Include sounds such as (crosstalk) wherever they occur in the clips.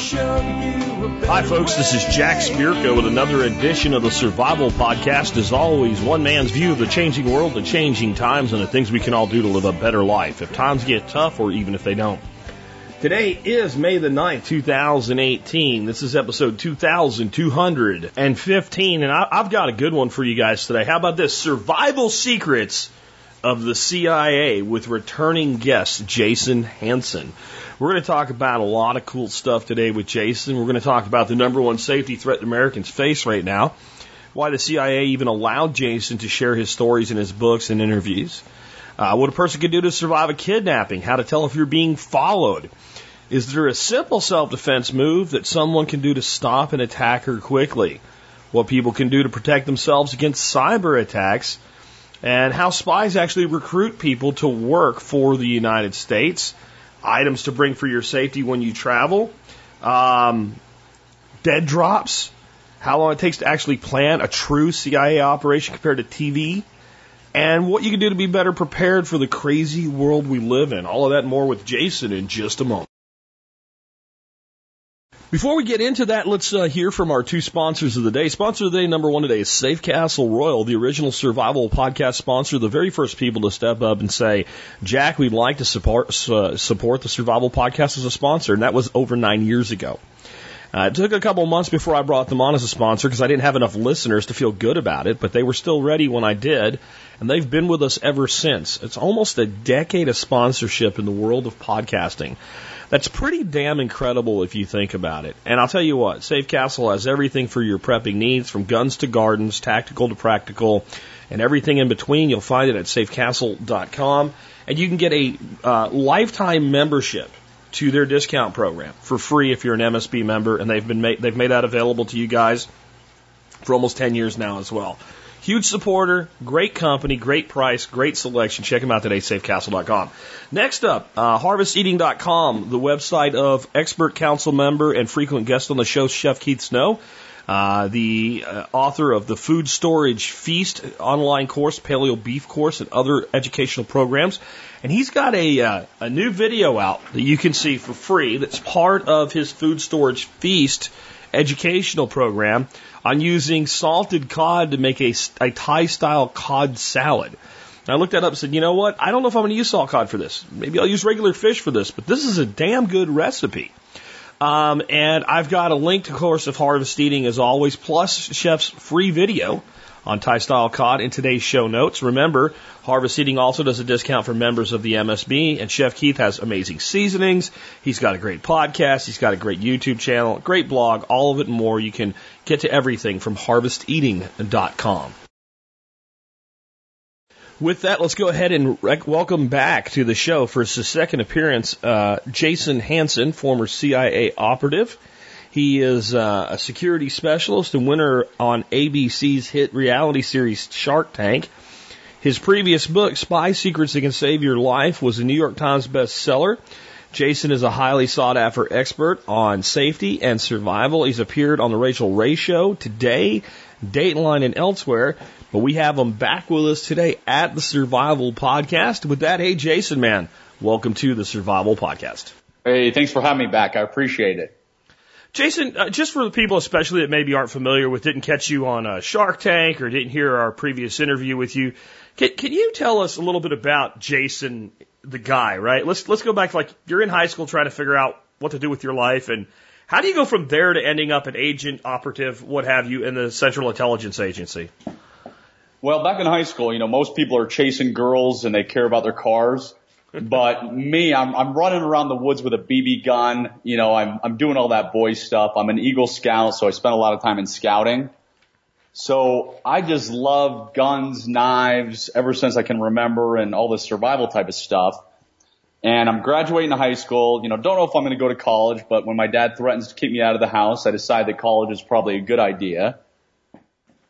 Hi, folks. This is Jack Spirko with another edition of the Survival Podcast. As always, one man's view of the changing world, the changing times, and the things we can all do to live a better life if times get tough or even if they don't. Today is May the 9th, 2018. This is episode 2215, and I, have got a good one for you guys today. How about this? Survival Secrets of the CIA with returning guest Jason Hanson. We're going to talk about a lot of cool stuff today with Jason. We're going to talk about the number one safety threat Americans face right now, why the CIA even allowed Jason to share his stories in his books and interviews, uh, what a person can do to survive a kidnapping, how to tell if you're being followed. Is there a simple self defense move that someone can do to stop an attacker quickly? What people can do to protect themselves against cyber attacks, and how spies actually recruit people to work for the United States items to bring for your safety when you travel, um, dead drops, how long it takes to actually plan a true CIA operation compared to TV, and what you can do to be better prepared for the crazy world we live in. All of that and more with Jason in just a moment. Before we get into that, let's uh, hear from our two sponsors of the day. Sponsor of the day number one today is Safe Castle Royal, the original survival podcast sponsor, the very first people to step up and say, Jack, we'd like to support, uh, support the survival podcast as a sponsor. And that was over nine years ago. Uh, it took a couple months before I brought them on as a sponsor because I didn't have enough listeners to feel good about it, but they were still ready when I did, and they've been with us ever since. It's almost a decade of sponsorship in the world of podcasting. That's pretty damn incredible if you think about it. And I'll tell you what, Safe Castle has everything for your prepping needs, from guns to gardens, tactical to practical, and everything in between. You'll find it at safecastle.com. And you can get a uh, lifetime membership to their discount program for free if you're an MSB member, and they've been made, they've made that available to you guys for almost 10 years now as well. Huge supporter, great company, great price, great selection. Check them out today, safecastle.com. Next up, uh, harvesteating.com, the website of expert council member and frequent guest on the show, Chef Keith Snow. Uh, the uh, author of the Food Storage Feast online course, Paleo Beef course, and other educational programs. And he's got a, uh, a new video out that you can see for free that's part of his Food Storage Feast educational program on using salted cod to make a, a Thai style cod salad. And I looked that up and said, you know what? I don't know if I'm going to use salt cod for this. Maybe I'll use regular fish for this, but this is a damn good recipe. Um, and I've got a link to Course of Harvest Eating as always, plus Chef's free video on Thai style cod in today's show notes. Remember, Harvest Eating also does a discount for members of the MSB, and Chef Keith has amazing seasonings. He's got a great podcast. He's got a great YouTube channel, great blog, all of it and more. You can get to everything from harvesteating.com. With that, let's go ahead and welcome back to the show for his second appearance, uh, Jason Hanson, former CIA operative. He is uh, a security specialist and winner on ABC's hit reality series Shark Tank. His previous book, Spy Secrets That Can Save Your Life, was a New York Times bestseller. Jason is a highly sought after expert on safety and survival. He's appeared on the Rachael Ray Show today, Dateline, and elsewhere. But we have him back with us today at the Survival Podcast. With that, hey, Jason, man, welcome to the Survival Podcast. Hey, thanks for having me back. I appreciate it. Jason, uh, just for the people especially that maybe aren't familiar with, didn't catch you on uh, Shark Tank or didn't hear our previous interview with you, can, can you tell us a little bit about Jason, the guy? Right? Let's let's go back. Like you're in high school trying to figure out what to do with your life, and how do you go from there to ending up an agent, operative, what have you, in the Central Intelligence Agency? Well, back in high school, you know, most people are chasing girls and they care about their cars. (laughs) But me, I'm, I'm running around the woods with a BB gun. You know, I'm, I'm doing all that boy stuff. I'm an Eagle Scout, so I spent a lot of time in scouting. So I just love guns, knives, ever since I can remember and all this survival type of stuff. And I'm graduating high school, you know, don't know if I'm going to go to college, but when my dad threatens to kick me out of the house, I decide that college is probably a good idea.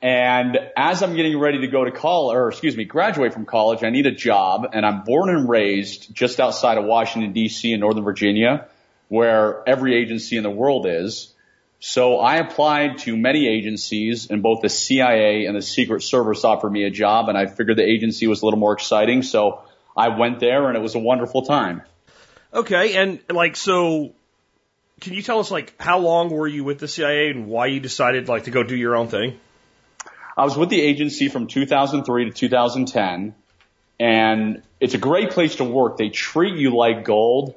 And as I'm getting ready to go to college, or excuse me, graduate from college, I need a job and I'm born and raised just outside of Washington DC in Northern Virginia, where every agency in the world is. So I applied to many agencies and both the CIA and the Secret Service offered me a job and I figured the agency was a little more exciting. So I went there and it was a wonderful time. Okay. And like, so can you tell us like how long were you with the CIA and why you decided like to go do your own thing? I was with the agency from 2003 to 2010, and it's a great place to work. They treat you like gold,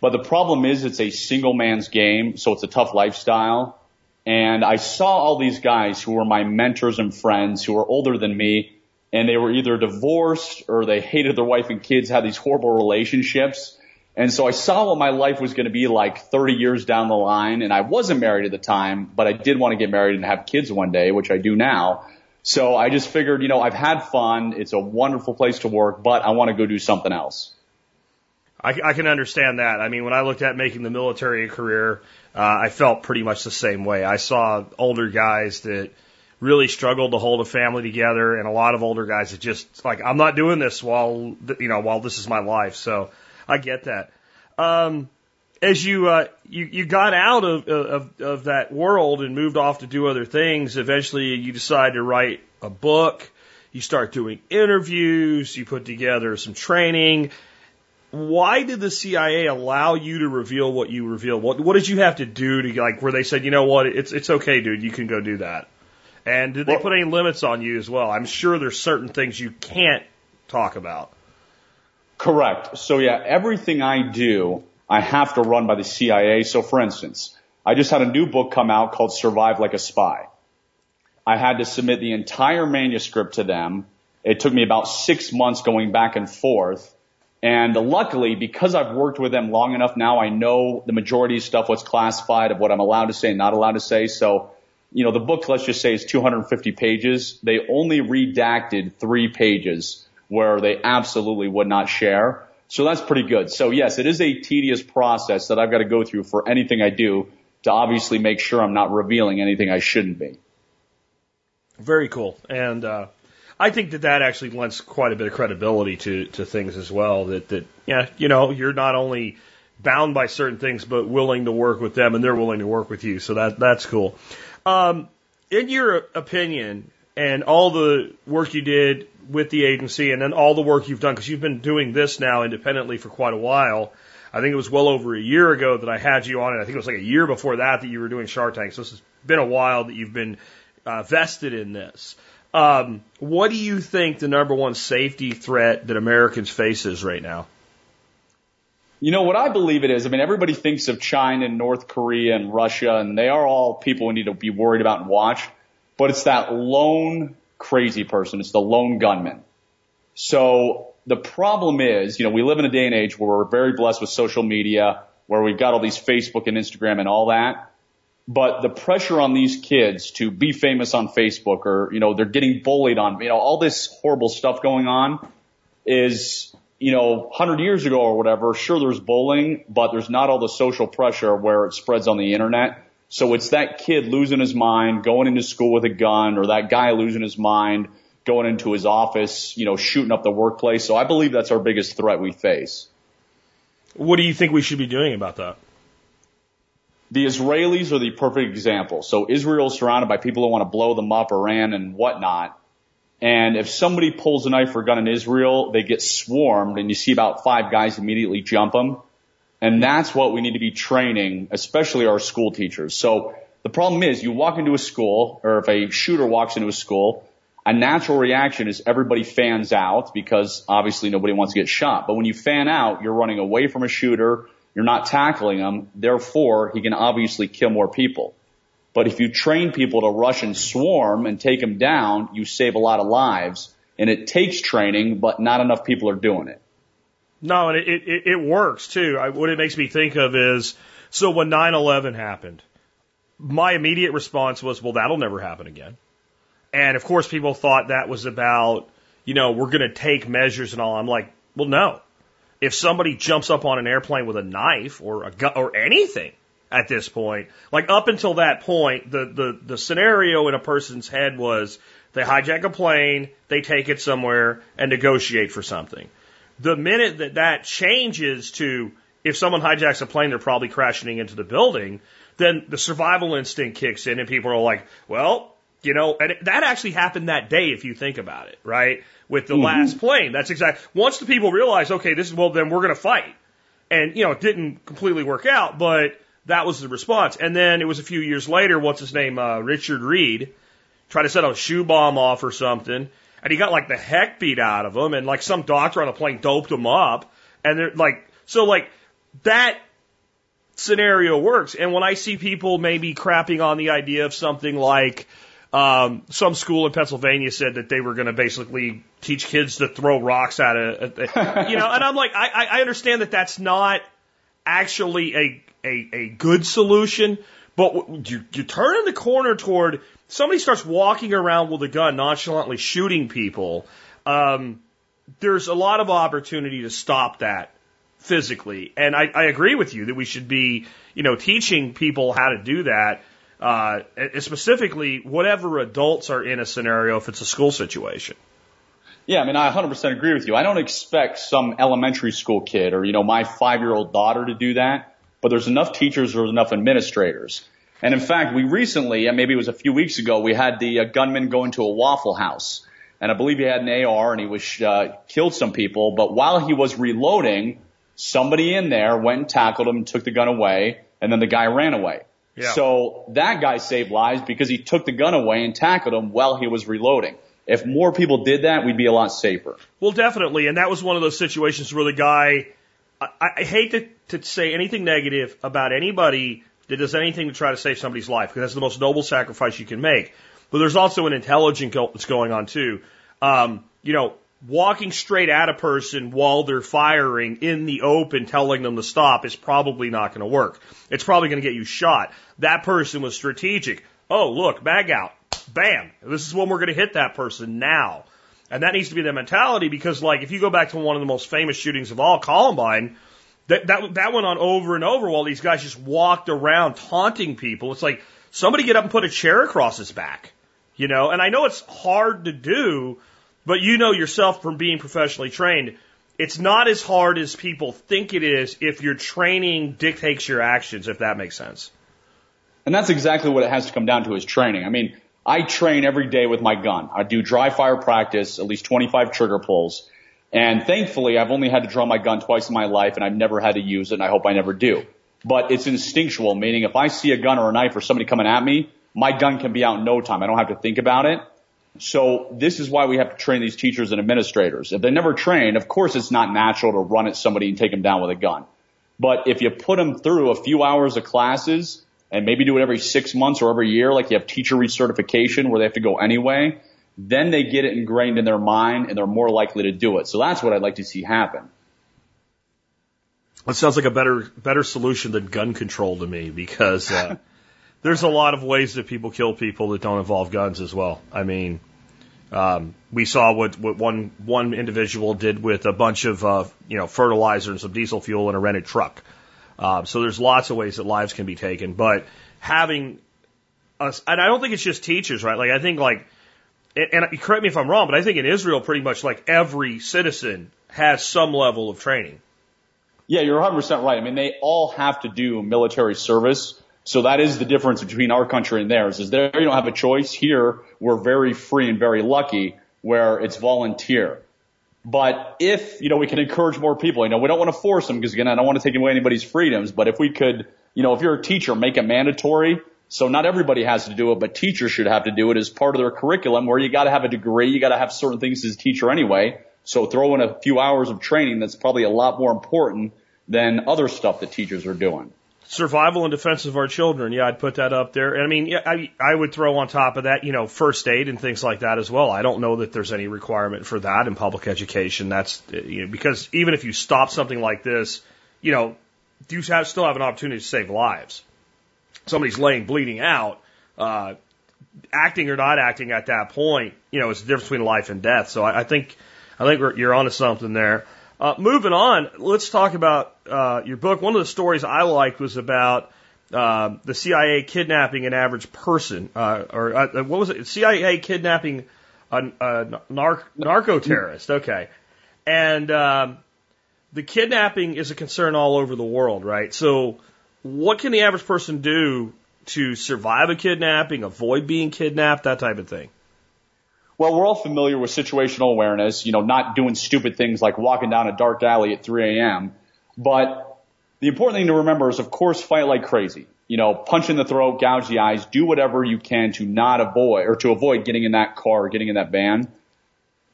but the problem is it's a single man's game, so it's a tough lifestyle. And I saw all these guys who were my mentors and friends who were older than me, and they were either divorced or they (laughs) hated their wife and kids, had these horrible relationships. And so I saw what my life was going to be like 30 years down the line, and I wasn't married at the time, but I did want to get married and have kids one day, which I do now. So I just figured, you know, I've had fun. It's a wonderful place to work, but I want to go do something else. I, I can understand that. I mean, when I looked at making the military a career, uh, I felt pretty much the same way. I saw older guys that really struggled to hold a family together, and a lot of older guys that just like, I'm not doing this while you know while this is my life. So I get that. Um, as you uh, you you got out of, of of that world and moved off to do other things, eventually you decide to write a book. You start doing interviews. You put together some training. Why did the CIA allow you to reveal what you revealed? What what did you have to do to like where they said, you know what, it's it's okay, dude, you can go do that. And did they Well- put any limits on you as well? I'm sure there's certain things you can't talk about. Correct. So yeah, everything I do, I have to run by the CIA. So for instance, I just had a new book come out called Survive Like a Spy. I had to submit the entire manuscript to them. It took me about six months going back and forth. And luckily, because I've worked with them long enough now, I know the majority of stuff, what's classified, of what I'm allowed to say and not allowed to say. So, you know, the book, let's just say is 250 pages. They only redacted three pages where they absolutely would not share. So that's pretty good. So yes, it is a tedious process that I've got to go through for anything I do to obviously make sure I'm not revealing anything I shouldn't be. Very cool. And uh, I think that that actually lends quite a bit of credibility to, to things as well. That, that, yeah, you know, you're not only bound by certain things, but willing to work with them and they're willing to work with you. So that, that's cool. Um, in your opinion, and all the work you did with the agency and then all the work you've done, because you've been doing this now independently for quite a while. I think it was well over a year ago that I had you on, and I think it was like a year before that that you were doing Shark Tank. So this has been a while that you've been uh, vested in this. Um, what do you think the number one safety threat that Americans face is right now? You know what I believe it is? I mean, everybody thinks of China and North Korea and Russia, and they are all people we need to be worried about and watch. But it's that lone crazy person. It's the lone gunman. So the problem is, you know, we live in a day and age where we're very blessed with social media, where we've got all these Facebook and Instagram and all that. But the pressure on these kids to be famous on Facebook or, you know, they're getting bullied on, you know, all this horrible stuff going on is, you know, 100 years ago or whatever, sure there's bullying, but there's not all the social pressure where it spreads on the internet. So it's that kid losing his mind, going into school with a gun, or that guy losing his mind, going into his office, you know, shooting up the workplace. So I believe that's our biggest threat we face. What do you think we should be doing about that? The Israelis are the perfect example. So Israel is surrounded by people who want to blow them up, Iran and whatnot. And if somebody pulls a knife or gun in Israel, they get swarmed and you see about five guys immediately jump them. And that's what we need to be training, especially our school teachers. So the problem is you walk into a school or if a shooter walks into a school, a natural reaction is everybody fans out because obviously nobody wants to get shot. But when you fan out, you're running away from a shooter. You're not tackling him. Therefore, he can obviously kill more people. But if you train people to rush and swarm and take them down, you save a lot of lives. And it takes training, but not enough people are doing it. No, and it, it, it works too. I, what it makes me think of is so when 9 11 happened, my immediate response was, well, that'll never happen again. And of course, people thought that was about, you know, we're going to take measures and all. I'm like, well, no. If somebody jumps up on an airplane with a knife or a gun or anything at this point, like up until that point, the, the, the scenario in a person's head was they hijack a plane, they take it somewhere and negotiate for something the minute that that changes to if someone hijacks a plane, they're probably crashing into the building, then the survival instinct kicks in and people are like, well, you know, and it, that actually happened that day if you think about it, right? With the last plane. That's exactly, once the people realize, okay, this is, well, then we're going to fight. And, you know, it didn't completely work out, but that was the response. And then it was a few years later, what's his name? Uh, Richard Reid tried to set a shoe bomb off or something. And he got like the heck beat out of him. And like some doctor on a plane doped him up. And they're like, so like that scenario works. And when I see people maybe crapping on the idea of something like, um, some school in Pennsylvania said that they were going to basically teach kids to throw rocks at a, a (laughs) you know, and I'm like, I, I understand that that's not actually a, a, a good solution, but you, you turn in the corner toward somebody starts walking around with a gun, nonchalantly shooting people. Um, there's a lot of opportunity to stop that physically. And I, I agree with you that we should be, you know, teaching people how to do that uh, specifically whatever adults are in a scenario if it's a school situation. Yeah, I mean, I 100% agree with you. I don't expect some elementary school kid or, you know, my five year old daughter to do that, but there's enough teachers, or enough administrators. And in fact, we recently, and maybe it was a few weeks ago, we had the uh, gunman go into a Waffle House. And I believe he had an AR and he was, uh, killed some people, but while he was reloading, somebody in there went and tackled him, took the gun away, and then the guy ran away. Yeah. So that guy saved lives because he took the gun away and tackled him while he was reloading. If more people did that, we'd be a lot safer. Well, definitely. And that was one of those situations where the guy, I, I hate to, to say anything negative about anybody that does anything to try to save somebody's life because that's the most noble sacrifice you can make. But there's also an intelligent that's going on too. Um, you know, walking straight at a person while they're firing in the open, telling them to stop is probably not going to work. It's probably going to get you shot. That person was strategic. Oh, look, bag out. Bam. This is when we're going to hit that person now. And that needs to be the mentality because, like, if you go back to one of the most famous shootings of all, Columbine, that, that, that went on over and over while these guys just walked around taunting people. It's like, somebody get up and put a chair across his back, you know? And I know it's hard to do, but you know yourself from being professionally trained, it's not as hard as people think it is if your training dictates your actions, if that makes sense. And that's exactly what it has to come down to is training. I mean, I train every day with my gun. I do dry fire practice, at least 25 trigger pulls. And thankfully, I've only had to draw my gun twice in my life and I've never had to use it and I hope I never do. But it's instinctual, meaning if I see a gun or a knife or somebody coming at me, my gun can be out in no time. I don't have to think about it. So this is why we have to train these teachers and administrators. If they never trained, of course it's not natural to run at somebody and take them down with a gun. But if you put them through a few hours of classes and maybe do it every six months or every year, like you have teacher recertification where they have to go anyway, then they get it ingrained in their mind and they're more likely to do it. So that's what I'd like to see happen. That sounds like a better better solution than gun control to me because uh, (laughs) there's a lot of ways that people kill people that don't involve guns as well. I mean, um, we saw what, what one one individual did with a bunch of uh, you know fertilizer and some diesel fuel in a rented truck. Uh, so there's lots of ways that lives can be taken, but having us, and I don't think it's just teachers, right? Like I think like, and, and correct me if I'm wrong, but I think in Israel, pretty much like every citizen has some level of training. Yeah, you're 100% right. I mean, they all have to do military service so that is the difference between our country and theirs is there you don't have a choice. Here we're very free and very lucky where it's volunteer. But if, you know, we can encourage more people, you know, we don't want to force them because again, I don't want to take away anybody's freedoms, but if we could, you know, if you're a teacher, make it mandatory. So not everybody has to do it, but teachers should have to do it as part of their curriculum where you got to have a degree, you got to have certain things as a teacher anyway. So throw in a few hours of training that's probably a lot more important than other stuff that teachers are doing survival and defense of our children. Yeah, I'd put that up there. And I mean, yeah, I, I would throw on top of that, you know, first aid and things like that as well. I don't know that there's any requirement for that in public education. That's, eh, you know, because even if you stop something like this, you know, do you have, still have an opportunity to save lives. Somebody's laying bleeding out, uh, acting or not acting at that point, you know, it's the difference between life and death. So I, I think, I think you're onto something there. Uh, moving on, let's talk about uh, your book. One of the stories I liked was about uh, the CIA kidnapping an average person, uh, or uh, what was it? CIA kidnapping a, a nar- narco terrorist. Okay, and um, the kidnapping is a concern all over the world, right? So, what can the average person do to survive a kidnapping, avoid being kidnapped, that type of thing? Well, we're all familiar with situational awareness, you know, not doing stupid things like walking down a dark alley at 3 a.m. But the important thing to remember is, of course, fight like crazy. You know, punch in the throat, gouge the eyes, do whatever you can to not avoid or to avoid getting in that car or getting in that van.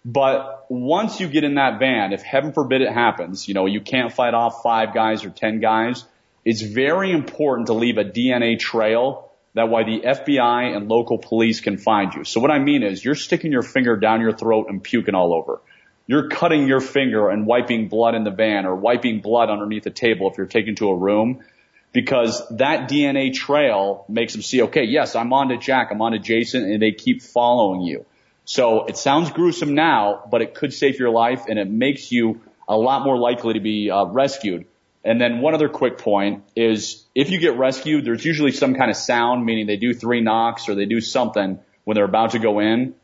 But once you get in that van, if heaven forbid it happens, you know, you can't fight off five guys or ten guys, it's very important to leave a DNA trail that way the FBI and local police can find you. So what I mean is you're sticking your finger down your throat and puking all over. You're cutting your finger and wiping blood in the van or wiping blood underneath the table if you're taken to a room because that DNA trail makes them see, okay, yes, I'm on to Jack, I'm on to Jason, and they keep following you. So it sounds gruesome now, but it could save your life and it makes you a lot more likely to be uh, rescued. And then one other quick point is if you get rescued, there's usually some kind of sound, meaning they do three knocks or they do something when they're about to go in.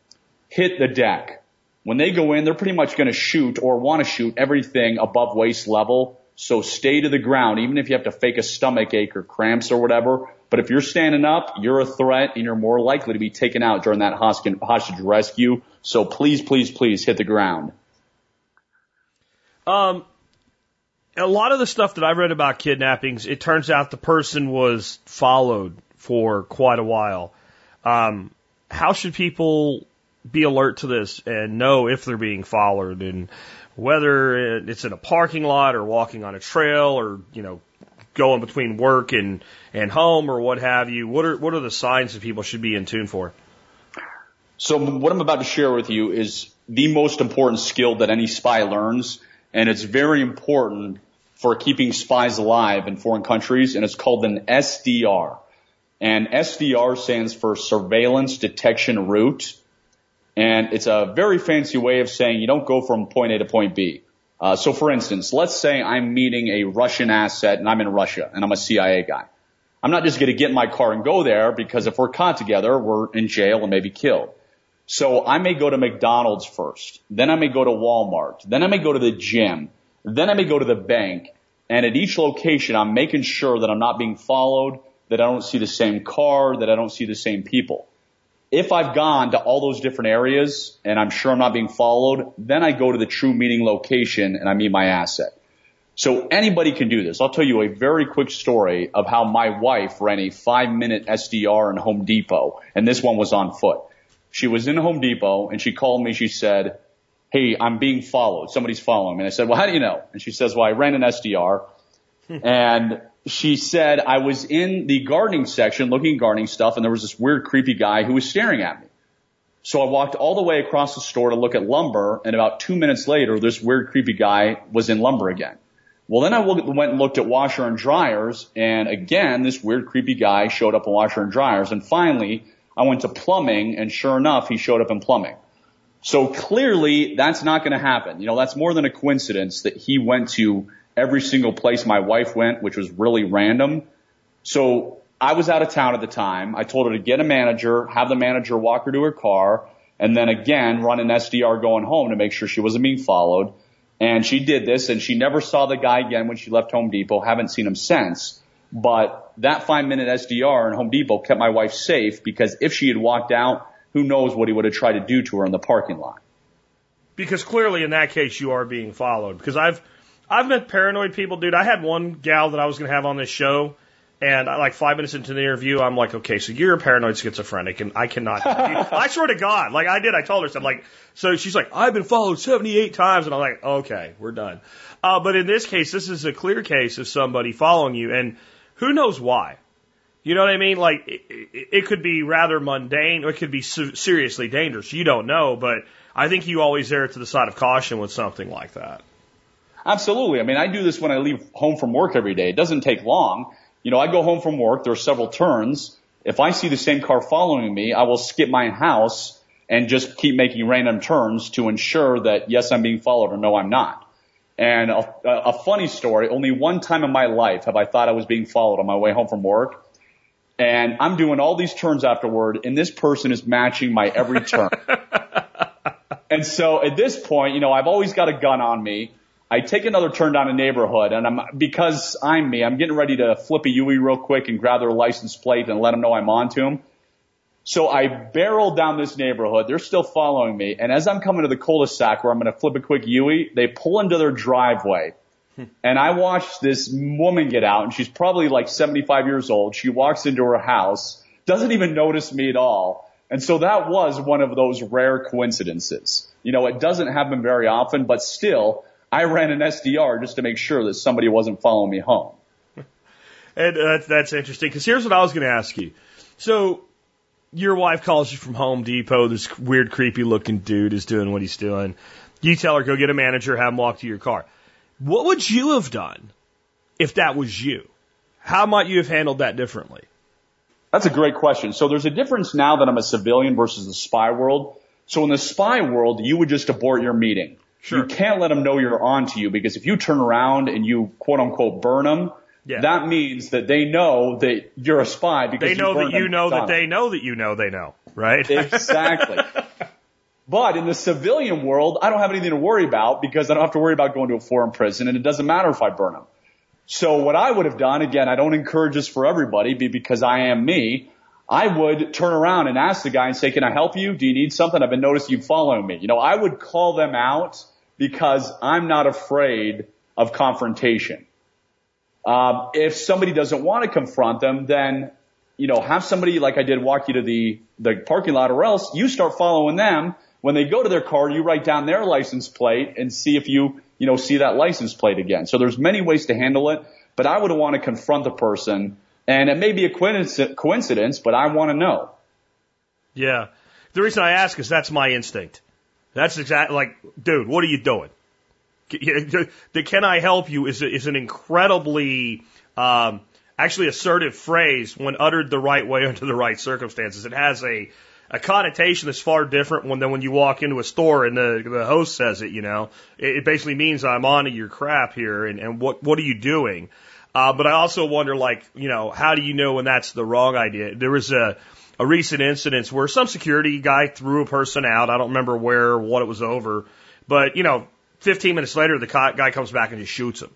Hit the deck. When they go in, they're pretty much going to shoot or want to shoot everything above waist level. So stay to the ground, even if you have to fake a stomach ache or cramps or whatever. But if you're standing up, you're a threat and you're more likely to be taken out during that hostage rescue. So please, please, please hit the ground. Um, a lot of the stuff that I've read about kidnappings, it turns out the person was followed for quite a while. Um, how should people be alert to this and know if they're being followed and whether it's in a parking lot or walking on a trail or, you know, going between work and, and home or what have you? What are, what are the signs that people should be in tune for? So what I'm about to share with you is the most important skill that any spy learns. And it's very important for keeping spies alive in foreign countries, and it's called an SDR. And SDR stands for Surveillance Detection Route. And it's a very fancy way of saying you don't go from point A to point B. Uh, so for instance, let's say I'm meeting a Russian asset and I'm in Russia and I'm a CIA guy. I'm not just going to get in my car and go there because if we're caught together, we're in jail and maybe killed. So I may go to McDonald's first. Then I may go to Walmart. Then I may go to the gym. Then I may go to the bank. And at each location, I'm making sure that I'm not being followed, that I don't see the same car, that I don't see the same people. If I've gone to all those different areas and I'm sure I'm not being followed, then I go to the true meeting location and I meet my asset. So anybody can do this. I'll tell you a very quick story of how my wife ran a five minute SDR in Home Depot and this one was on foot. She was in Home Depot and she called me. She said, hey, I'm being followed. Somebody's following me. And I said, well, how do you know? And she says, well, I ran an SDR. Hmm. and she said, I was in the gardening section looking at gardening stuff and there was this weird creepy guy who was staring at me. So I walked all the way across the store to look at lumber and about two minutes later, this weird creepy guy was in lumber again. Well, then I went and looked at washer and dryers and again, this weird creepy guy showed up in washer and dryers and finally I went to plumbing and sure enough, he showed up in plumbing. So clearly that's not going to happen. You know, that's more than a coincidence that he went to every single place my wife went, which was really random. So I was out of town at the time. I told her to get a manager, have the manager walk her to her car, and then again run an SDR going home to make sure she wasn't being followed. And she did this and she never saw the guy again when she left Home Depot. Haven't seen him since. But that five minute SDR in Home Depot kept my wife safe because if she had walked out, who knows what he would have tried to do to her in the parking lot. Because clearly in that case you are being followed. Because I've I've met paranoid people, dude. I had one gal that I was going to have on this show, and I, like five minutes into the interview, I'm like, okay, so you're a paranoid schizophrenic, and I cannot. (laughs) I swear to God, like I did, I told her, so I'm like, so she's like, I've been followed 78 times, and I'm like, okay, we're done. Uh, but in this case, this is a clear case of somebody following you, and who knows why. You know what I mean? Like it, it could be rather mundane, or it could be seriously dangerous. You don't know, but I think you always err to the side of caution with something like that. Absolutely. I mean, I do this when I leave home from work every day. It doesn't take long. You know, I go home from work. There are several turns. If I see the same car following me, I will skip my house and just keep making random turns to ensure that yes, I'm being followed or no, I'm not. And a, a funny story, only one time in my life have I thought I was being followed on my way home from work and I'm doing all these turns afterward, and this person is matching my every turn. (laughs) and so at this point, you know, I've always got a gun on me. I take another turn down a neighborhood, and I'm because I'm me, I'm getting ready to flip a Yui real quick and grab their license plate and let them know I'm on to them. So I barrel down this neighborhood. They're still following me, and as I'm coming to the cul-de-sac where I'm going to flip a quick Yui, they pull into their driveway and I watched this woman get out and she's probably like 75 years old. She walks into her house, doesn't even notice me at all. And so that was one of those rare coincidences. You know, it doesn't happen very often, but still, I ran an SDR just to make sure that somebody wasn't following me home. (laughs) And uh, that's, that's interesting because here's what I was going to ask you. So your wife calls you from Home Depot. This weird, creepy looking dude is doing what he's doing. You tell her, go get a manager, have him walk to your car. What would you have done if that was you? How might you have handled that differently? That's a great question. So there's a difference now that I'm a civilian versus the spy world. So in the spy world, you would just abort your meeting. Sure. You can't let them know you're on to you because if you turn around and you quote unquote burn them, yeah. that means that they know that you're a spy because they know that you know that they know that you know they know, right? Exactly. (laughs) but in the civilian world, I don't have anything to worry about because I don't have to worry about going to a foreign prison and it doesn't matter if I burn them. So what I would have done, again, I don't encourage this for everybody because I am me. I would turn around and ask the guy and say, can I help you? Do you need something? I've been noticing you following me. You know, I would call them out because I'm not afraid of confrontation. Um, if somebody doesn't want to confront them, then you know have somebody like I did walk you to the the parking lot, or else you start following them. When they go to their car, you write down their license plate and see if you you know see that license plate again. So there's many ways to handle it, but I would want to confront the person, and it may be a coincidence, but I want to know. Yeah, the reason I ask is that's my instinct. That's exactly like, dude, what are you doing? The can I help you is, is an incredibly, um, actually assertive phrase when uttered the right way (laughs) under the right circumstances. It has a, a connotation that's far different when, than when you walk into a store and the, the host says it, you know. It, it basically means I'm on to your crap here and, and what, what are you doing? Uh, but I also wonder, like, you know, how do you know when that's the wrong idea? There was a, a recent incident where some security guy threw a person out. I don't remember where what it was over, but you know, 15 minutes later, the guy comes back and just shoots him.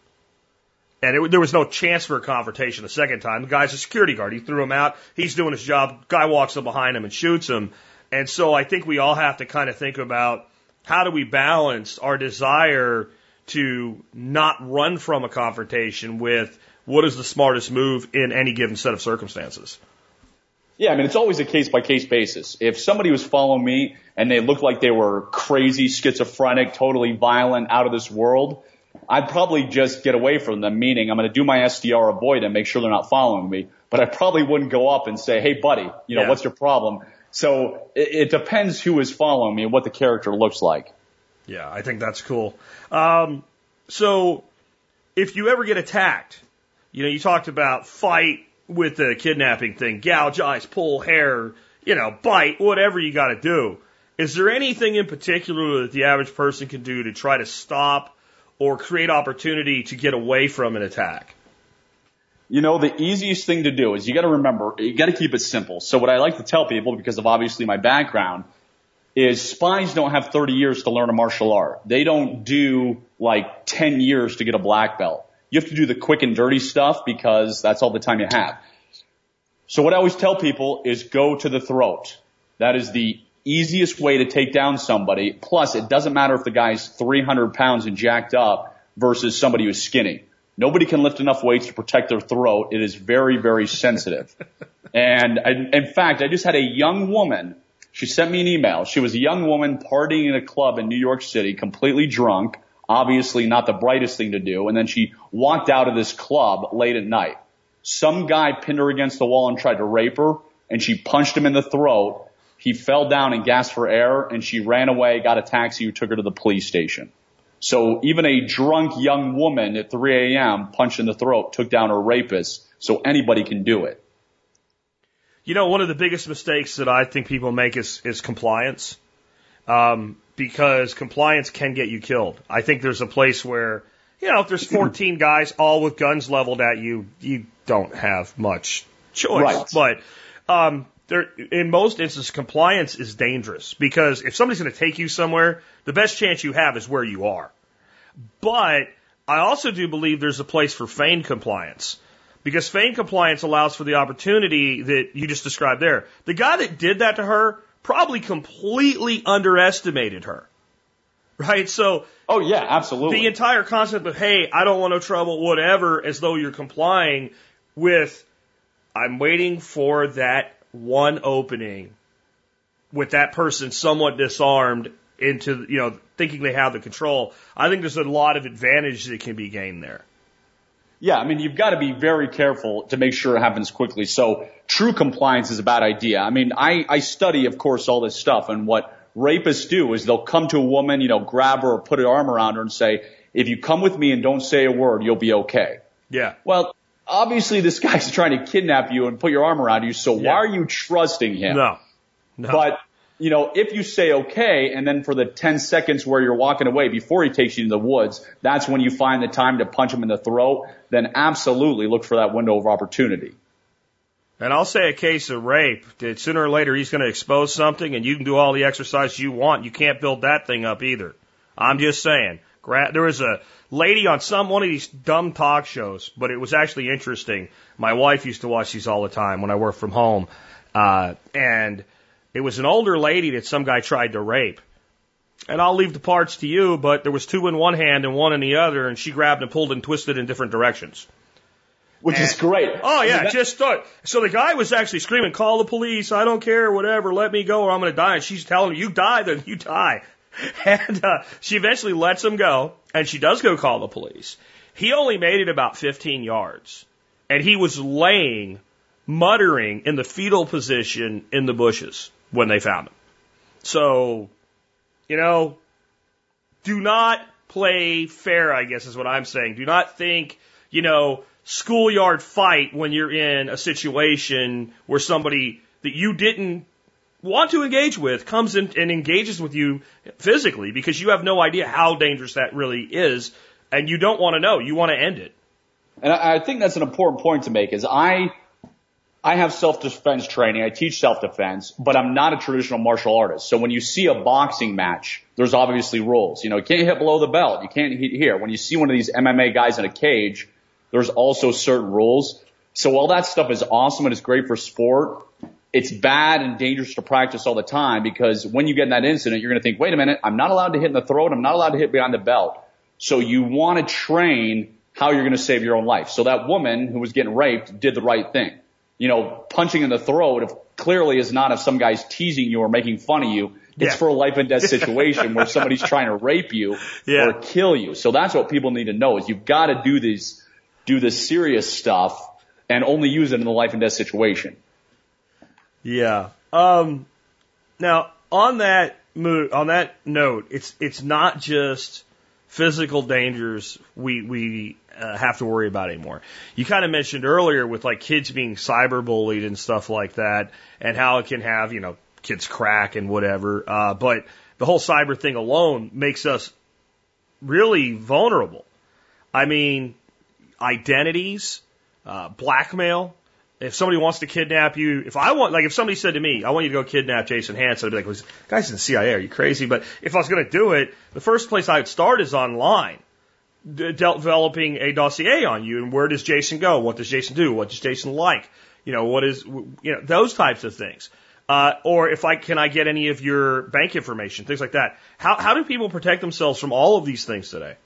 And it, there was no chance for a confrontation the second time. The guy's a security guard. He threw him out. He's doing his job. Guy walks up behind him and shoots him. And so I think we all have to kind of think about how do we balance our desire to not run from a confrontation with what is the smartest move in any given set of circumstances. Yeah, I mean, it's always a case by case basis. If somebody was following me and they looked like they were crazy, schizophrenic, totally violent, out of this world, I'd probably just get away from them, meaning I'm going to do my SDR avoid and make sure they're not following me. But I probably wouldn't go up and say, hey, buddy, you know, yeah. what's your problem? So it, it, depends who is following me and what the character looks like. Yeah, I think that's cool. Um, so if you ever get attacked, you know, you talked about fight, with the kidnapping thing, gouge eyes, pull hair, you know, bite, whatever you got to do. Is there anything in particular that the average person can do to try to stop or create opportunity to get away from an attack? You know, the easiest thing to do is you got to remember, you got to keep it simple. So what I like to tell people, because of obviously my background, is spies don't have 30 years to learn a martial art. They don't do like 10 years to get a black belt. You have to do the quick and dirty stuff because that's all the time you have. So what I always tell people is go to the throat. That is the easiest way to take down somebody. Plus, it doesn't matter if the guy's 300 pounds and jacked up versus somebody who's skinny. Nobody can lift enough weights to protect their throat. It is very, very sensitive. (laughs) and I, in fact, I just had a young woman. She sent me an email. She was a young woman partying in a club in New York City, completely drunk obviously not the brightest thing to do. And then she walked out of this club late at night. Some guy pinned her against the wall and tried to rape her and she punched him in the throat. He fell down and gasped for air and she ran away, got a taxi who took her to the police station. So even a drunk young woman at 3 a.m. punched in the throat took down her rapist. So anybody can do it. You know, one of the biggest mistakes that I think people make is, is compliance. Um, because compliance can get you killed. I think there's a place where, you know, if there's (clears throat) 14 guys all with guns leveled at you, you don't have much choice. Right. But, um, there, in most instances, compliance is dangerous because if somebody's going to take you somewhere, the best chance you have is where you are. But I also do believe there's a place for feigned compliance because feigned compliance allows for the opportunity that you just described there. The guy that did that to her probably completely underestimated her. right? So, oh yeah, absolutely. The entire concept of hey, I don't want no trouble, whatever, as though you're complying with, I'm waiting for that one opening with that person somewhat disarmed into you know thinking they have the control. I think there's a lot of advantage that can be gained there. Yeah, I mean, you've got to be very careful to make sure it happens quickly. So true compliance is a bad idea. I mean, I, I study, of course, all this stuff and what rapists do is they'll come to a woman, you know, grab her or put an arm around her and say, if you come with me and don't say a word, you'll be okay. Yeah. Well, obviously this guy's (laughs) trying to kidnap you and put your arm around you. So yeah. why are you trusting him? No. No. But you know, if you say okay, and then for the 10 seconds where you're walking away before he takes you to the woods, that's when you find the time to punch him in the throat, then absolutely look for that window of opportunity. And I'll say a case of rape that sooner or later he's going to expose something and you can do all the exercise you want. You can't build that thing up either. I'm just saying. There was a lady on some one of these dumb talk shows, but it was actually interesting. My wife used to watch these all the time when I worked from home. Uh, and it was an older lady that some guy tried to rape. And I'll leave the parts to you, but there was two in one hand and one in the other, and she grabbed and pulled and twisted in different directions. Which and, is great. Oh yeah, just thought. So the guy was actually screaming, "Call the police! I don't care, whatever. Let me go, or I'm going to die." And she's telling him, "You die, then you die." (laughs) And uh, she eventually lets him go, and she does go call the police. He only made it about 15 yards, and he was laying, muttering in the fetal position in the bushes when they found him. So, you know, do not play fair, I guess is what I'm saying. Do not think, you know, schoolyard fight when you're in a situation where somebody that you didn't want to engage with comes in and engages with you physically because you have no idea how dangerous that really is and you don't want to know. You want to end it. And I think that's an important point to make is I I have self-defense training. I teach self-defense, but I'm not a traditional martial artist. So when you see a boxing match, there's obviously rules. You know, you can't hit below the belt. You can't hit here. When you see one of these MMA guys in a cage, there's also certain rules. So all that stuff is awesome and it's great for sport, it's bad and dangerous to practice all the time because when you get in that incident, you're going to think, wait a minute, I'm not allowed to hit in the throat. I'm not allowed to hit behind the belt. So you want to train how you're going to save your own life. So that woman who was getting raped did the right thing you know, punching in the throat if clearly is not if some guy's teasing you or making fun of you. It's yeah. for a life and death (laughs) situation where somebody's trying to rape you yeah. or kill you. So that's what people need to know is you've got to do these, do this serious stuff and only use it in the life and death situation. Yeah. Um, now on that mo- on that note, it's, it's not just physical dangers we, we uh, have to worry about anymore. You kind of mentioned earlier with like kids being cyberbullied and stuff like that, and how it can have you know kids crack and whatever. Uh, but the whole cyber thing alone makes us really vulnerable. I mean, identities, uh, blackmail. If somebody wants to kidnap you, if I want, like, if somebody said to me, I want you to go kidnap Jason Hanson, I'd be like, well, guy's in the CIA, are you crazy? But if I was going to do it, the first place I'd start is online developing a dossier on you and where does Jason go? What does Jason do? What does Jason like? You know, what is, you know, those types of things. Uh, or if I, can I get any of your bank information? Things like that. How, how do people protect themselves from all of these things today?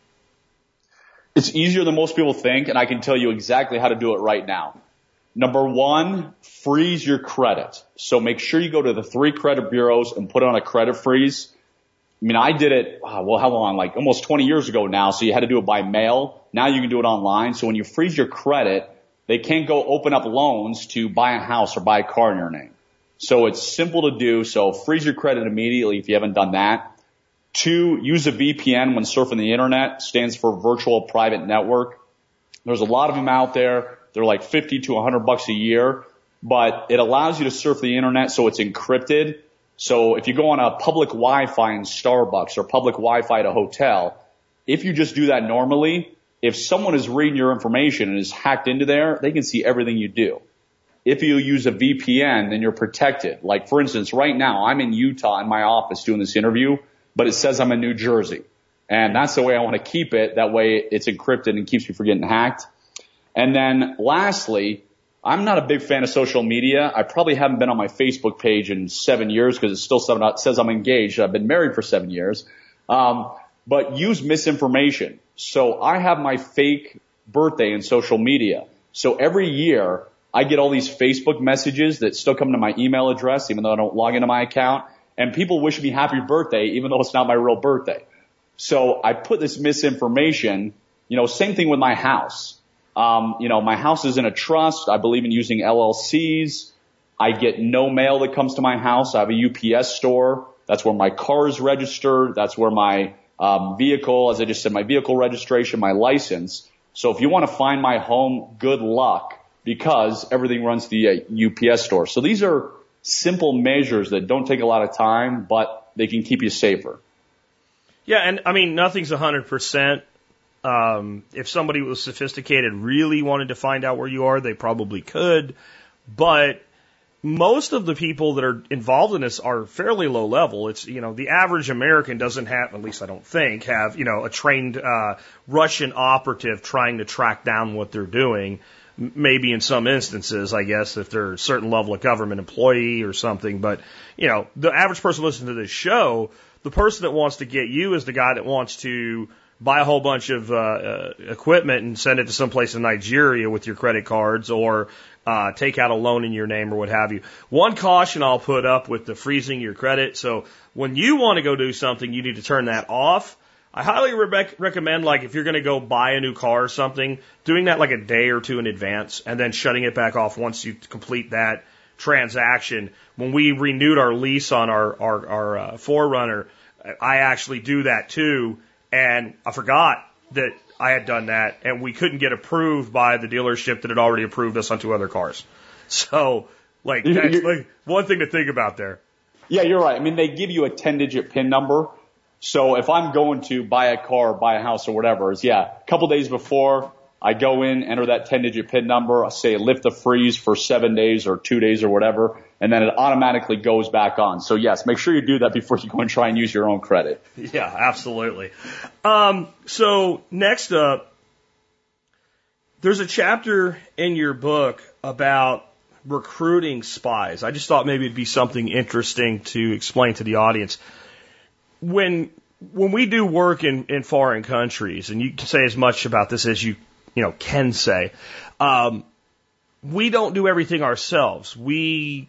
It's easier than most people think, and I can tell you exactly how to do it right now. Number one, freeze your credit. So make sure you go to the three credit bureaus and put on a credit freeze. I mean, I did it, uh, well, how long? Like almost 20 years ago now. So you had to do it by mail. Now you can do it online. So when you freeze your credit, they can't go open up loans to buy a house or buy a car in your name. So it's simple to do. So freeze your credit immediately if you haven't done that. Two, use a VPN when surfing the internet. Stands for virtual private network. There's a lot of them out there. They're like 50 to 100 bucks a year, but it allows you to surf the internet so it's encrypted so if you go on a public Wi-Fi in Starbucks or public Wi-Fi at a hotel, if you just do that normally, if someone is reading your information and is hacked into there, they can see everything you do. If you use a VPN, then you're protected. Like for instance, right now I'm in Utah in my office doing this interview, but it says I'm in New Jersey. And that's the way I want to keep it. That way it's encrypted and keeps me from getting hacked. And then lastly, I'm not a big fan of social media. I probably haven't been on my Facebook page in seven years because it still says I'm engaged. I've been married for seven years. Um, but use misinformation. So I have my fake birthday in social media. So every year I get all these Facebook messages that still come to my email address, even though I don't log into my account. And people wish me happy birthday, even though it's not my real birthday. So I put this misinformation, you know, same thing with my house. Um, you know, my house is in a trust. I believe in using LLCs. I get no mail that comes to my house. I have a UPS store. That's where my car is registered. That's where my um, vehicle, as I just said, my vehicle registration, my license. So if you want to find my home, good luck because everything runs the uh, UPS store. So these are simple measures that don't take a lot of time, but they can keep you safer. Yeah, and I mean nothing's a hundred percent. Um, if somebody was sophisticated, really wanted to find out where you are, they probably could. But most of the people that are involved in this are fairly low level. It's, you know, the average American doesn't have, at least I don't think, have, you know, a trained uh, Russian operative trying to track down what they're doing. Maybe in some instances, I guess, if they're a certain level of government employee or something. But, you know, the average person listening to this show, the person that wants to get you is the guy that wants to buy a whole bunch of uh, uh, equipment and send it to someplace in Nigeria with your credit cards or uh, take out a loan in your name or what have you. One caution I'll put up with the freezing your credit. So when you want to go do something, you need to turn that off. I highly re- recommend, like, if you're going to go buy a new car or something, doing that like a day or two in advance and then shutting it back off once you complete that transaction. When we renewed our lease on our, our, our uh, 4Runner, I actually do that too. And I forgot that I had done that, and we couldn't get approved by the dealership that had already approved us on two other cars. (laughs) So, like, that's like one thing to think about there. Yeah, you're right. I mean, they give you a 10 digit PIN number. So if I'm going to buy a car, buy a house or whatever, is yeah, a couple days before, I go in, enter that 10 digit PIN number, I say lift the freeze for seven days or two days or whatever, and then it automatically goes back on. So yes, make sure you do that before you go and try and use your own credit. Yeah, absolutely. Um, so next up, there's a chapter in your book about recruiting spies. I just thought maybe it'd be something interesting to explain to the audience. When when we do work in, in foreign countries, and you can say as much about this as you you know, can say. Um, we don't do everything ourselves. We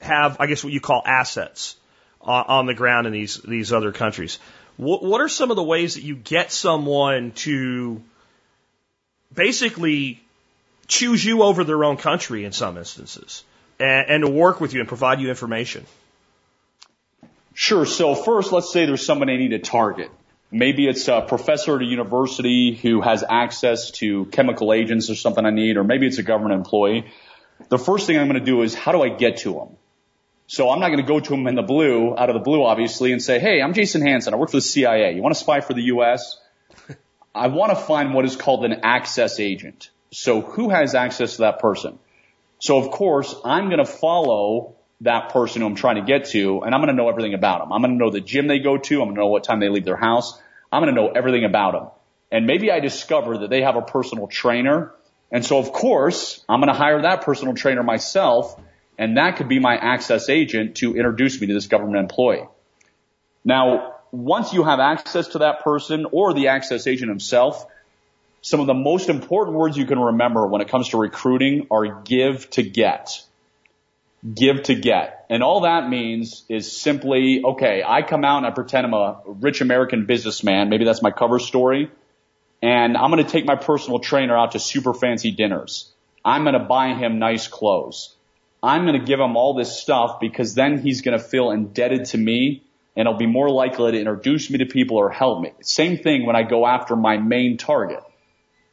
have, I guess, what you call assets on, on the ground in these these other countries. What, what are some of the ways that you get someone to basically choose you over their own country in some instances, and, and to work with you and provide you information? Sure. So first, let's say there's someone I need to target. Maybe it's a professor at a university who has access to chemical agents or something I need, or maybe it's a government employee. The first thing I'm going to do is how do I get to them? So I'm not going to go to them in the blue, out of the blue, obviously, and say, hey, I'm Jason Hanson. I work for the CIA. You want to spy for the U.S.? I want to find what is called an access agent. So who has access to that person? So of course, I'm going to follow that person who I'm trying to get to, and I'm going to know everything about them. I'm going to know the gym they go to. I'm going to know what time they leave their house. I'm going to know everything about them. And maybe I discover that they have a personal trainer. And so of course, I'm going to hire that personal trainer myself. And that could be my access agent to introduce me to this government employee. Now, once you have access to that person or the access agent himself, some of the most important words you can remember when it comes to recruiting are give to get give to get. And all that means is simply, okay, I come out and I pretend I'm a rich American businessman. Maybe that's my cover story. And I'm going to take my personal trainer out to super fancy dinners. I'm going to buy him nice clothes. I'm going to give him all this stuff because then he's going to feel indebted to me and he'll be more likely to introduce me to people or help me. Same thing when I go after my main target.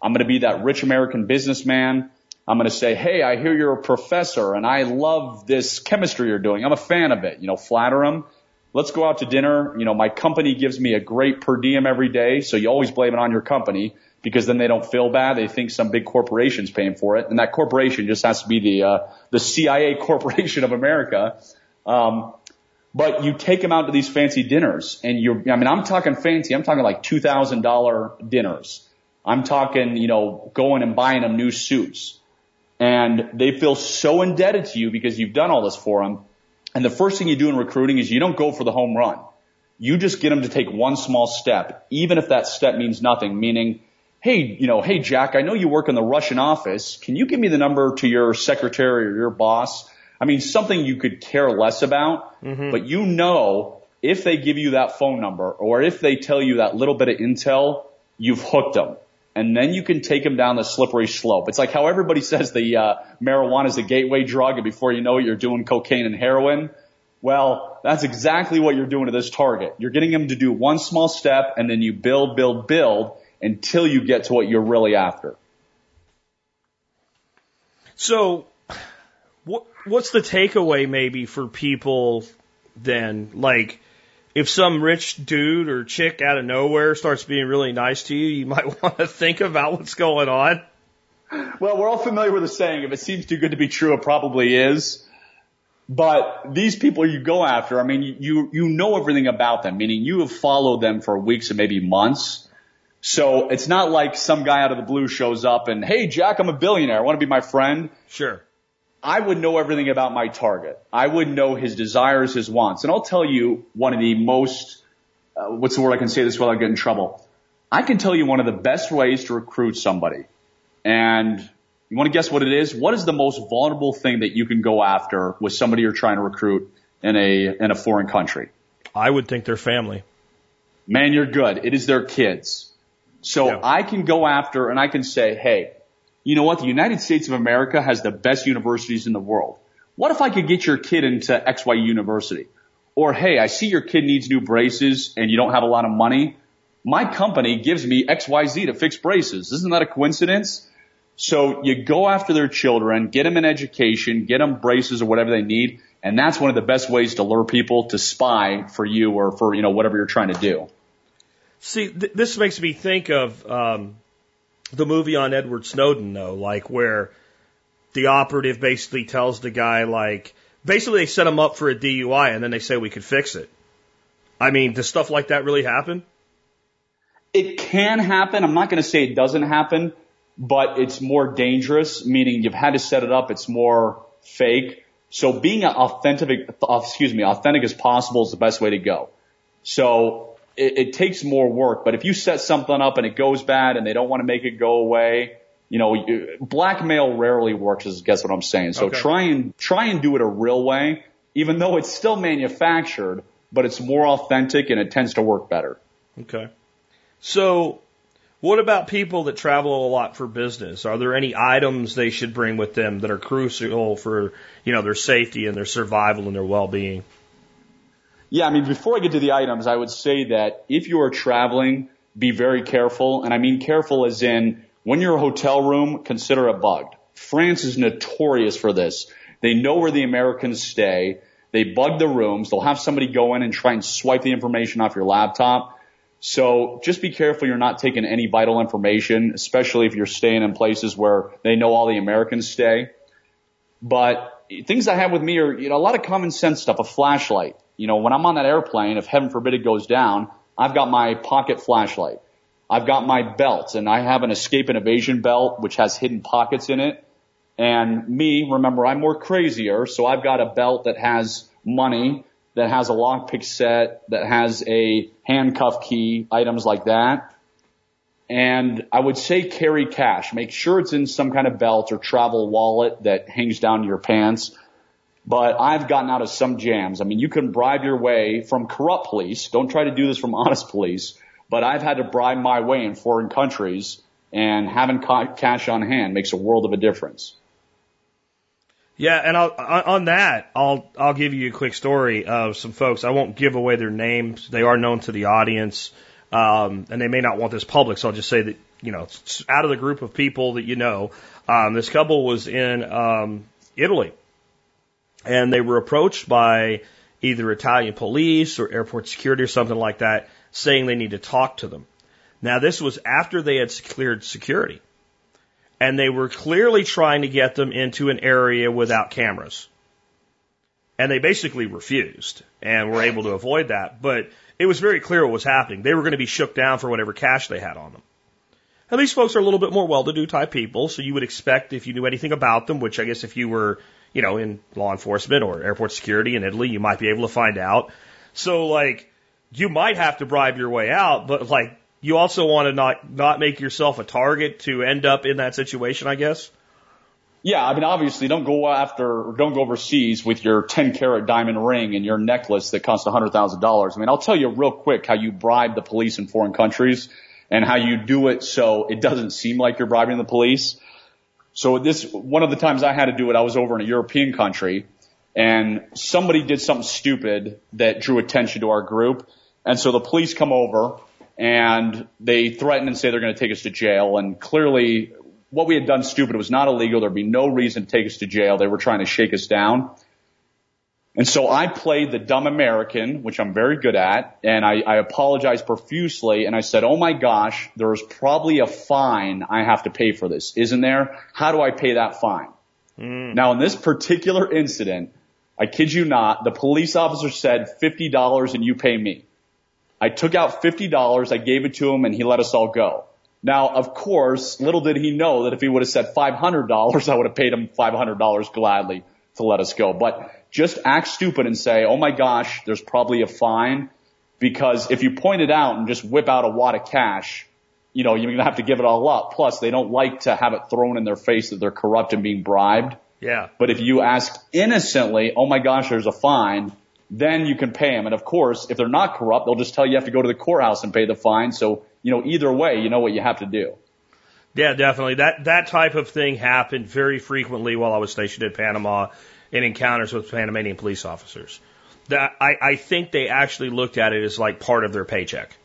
I'm going to be that rich American businessman I'm going to say, Hey, I hear you're a professor and I love this chemistry you're doing. I'm a fan of it. You know, flatter them. Let's go out to dinner. You know, my company gives me a great per diem every day. So you always blame it on your company because then they don't feel bad. They think some big corporation's paying for it. And that corporation just has to be the, uh, the CIA (laughs) corporation of America. Um, but you take them out to these fancy dinners and you're, I mean, I'm talking fancy. I'm talking like $2,000 dinners. I'm talking, you know, going and buying them new suits and they feel so indebted to you because you've done all this for them. And the first thing you do in recruiting is you don't go for the home run. You just get them to take one small step, even if that step means nothing, meaning, hey, you know, hey, Jack, I know you work in the Russian office. Can you give me the number to your secretary or your boss? I mean, something you could care less about, mm-hmm. but you know, if they give you that phone number or if they tell you that little bit of intel, you've hooked them. And then you can take them down the slippery slope. It's like how everybody says the uh, marijuana is a gateway drug, and before you know it, you're doing cocaine and heroin. Well, that's exactly what you're doing to this target. You're getting them to do one small step, and then you build, build, build until you get to what you're really after. So, what, what's the takeaway maybe for people then? Like, if some rich dude or chick out of nowhere starts being really nice to you, you might (laughs) want to think about what's going on. Well, we're all familiar with the saying, if it seems too good to be true, it probably is. But these people you go after, I mean, you, you know everything about them, meaning you have followed them for weeks and maybe months. So it's not like some guy out of the blue shows up and, hey, Jack, I'm a billionaire. I Want to be my friend? Sure. I would know everything about my target. I would know his desires, his wants. And I'll tell you one of the most, uh, what's the word I can say this without getting in trouble? I can tell you one of the best ways to recruit somebody. And you want to guess what it is? What is the most vulnerable thing that you can go after with somebody you're trying to recruit in a, in a foreign country? I would think their family. Man, you're good. It is their kids. So yeah. I can go after and I can say, hey, you know what? The United States of America has the best universities in the world. What if I could get your kid into XY University? Or hey, I see your kid needs new braces and you don't have a lot of money. My company gives me XYZ to fix braces. Isn't that a coincidence? So you go after their children, get them an education, get them braces or whatever they need. And that's one of the best ways to lure people to spy for you or for, you know, whatever you're trying to do. See, th- this makes me think of, um, the movie on Edward Snowden though, like where the operative basically tells the guy like, basically they set him up for a DUI and then they say we could fix it. I mean, does stuff like that really happen? It can happen. I'm not going to say it doesn't happen, but it's more dangerous, meaning you've had to set it up. It's more fake. So being authentic, excuse me, authentic as possible is the best way to go. So it, it takes more work, but if you set something up and it goes bad and they don't want to make it go away, you know, blackmail rarely works is guess what I'm saying. So okay. try and, try and do it a real way, even though it's still manufactured, but it's more authentic and it tends to work better. Okay. So what about people that travel a lot for business? Are there any items they should bring with them that are crucial for, you know, their safety and their survival and their well-being? Yeah, I mean, before I get to the items, I would say that if you are traveling, be very careful. And I mean careful as in when you're a hotel room, consider it bugged. France is notorious for this. They know where the Americans stay. They bug the rooms. They'll have somebody go in and try and swipe the information off your laptop. So just be careful you're not taking any vital information, especially if you're staying in places where they know all the Americans stay. But things I have with me are, you know, a lot of common sense stuff, a flashlight. You know, when I'm on that airplane, if heaven forbid it goes down, I've got my pocket flashlight. I've got my belt and I have an escape and evasion belt which has hidden pockets in it. And me, remember, I'm more crazier, so I've got a belt that has money, that has a lockpick set, that has a handcuff key, items like that. And I would say carry cash. Make sure it's in some kind of belt or travel wallet that hangs down to your pants. But I've gotten out of some jams. I mean, you can bribe your way from corrupt police. Don't try to do this from (laughs) honest police. But I've had to bribe my way in foreign countries and having cash on hand makes a world of a difference. Yeah, and I'll, on that, I'll I'll give you a quick story of some folks. I won't give away their names; they are known to the audience, um, and they may not want this public. So I'll just say that you know, out of the group of people that you know, um, this couple was in um, Italy, and they were approached by either Italian police or airport security or something like that saying they need to talk to them. Now this was after they had cleared security and they were clearly trying to get them into an area without cameras. And they basically refused and were able to avoid that. But it was very clear what was happening. They were going to be shook down for whatever cash they had on them. And these folks are a little bit more well-to-do type people, so you would expect if you knew anything about them, which I guess if you were you know, in law enforcement or airport security in Italy, you might be able to find out. So like, you might have to bribe your way out, but like you also want to not not make yourself a target to end up in that situation, I guess. Yeah, I mean, obviously, don't go after, don't go overseas with your 10 carat diamond ring and your necklace that costs $100,000. I mean, I'll tell you real quick how you bribe the police in foreign countries and how you do it so it doesn't seem like you're bribing the police. So this, one of the times I had to do it, I was over in a European country and somebody did something stupid that drew attention to our group. And so the police come over and they threaten and say they're going to take us to jail. And clearly what we had done stupid was not illegal. There'd be no reason to take us to jail. They were trying to shake us down. And so I played the dumb American, which I'm very good at, and I, I apologized profusely and I said, oh my gosh, there's probably a fine I have to pay for this, isn't there? How do I pay that fine? Mm. Now in this particular incident, I kid you not, the police officer said $50 and you pay me. I took out $50, I gave it to him and he let us all go. Now, of course, little did he know that if he would have said $500, I would have paid him $500 gladly to let us go. But just act stupid and say, oh my gosh, there's probably a fine. Because if you point it out and just whip out a wad of cash, you know, you're going to have to give it all up. Plus, they don't like to have it thrown in their face that they're corrupt and being bribed. Yeah. But if you ask innocently, oh my gosh, there's a fine, then you can pay them. And of course, if they're not corrupt, they'll just tell you you have to go to the courthouse and pay the fine. So you know, either way, you know what you have to do. Yeah, definitely. That that type of thing happened very frequently while I was stationed in Panama in encounters with Panamanian police officers. That I, I think they actually looked at it as like part of their paycheck.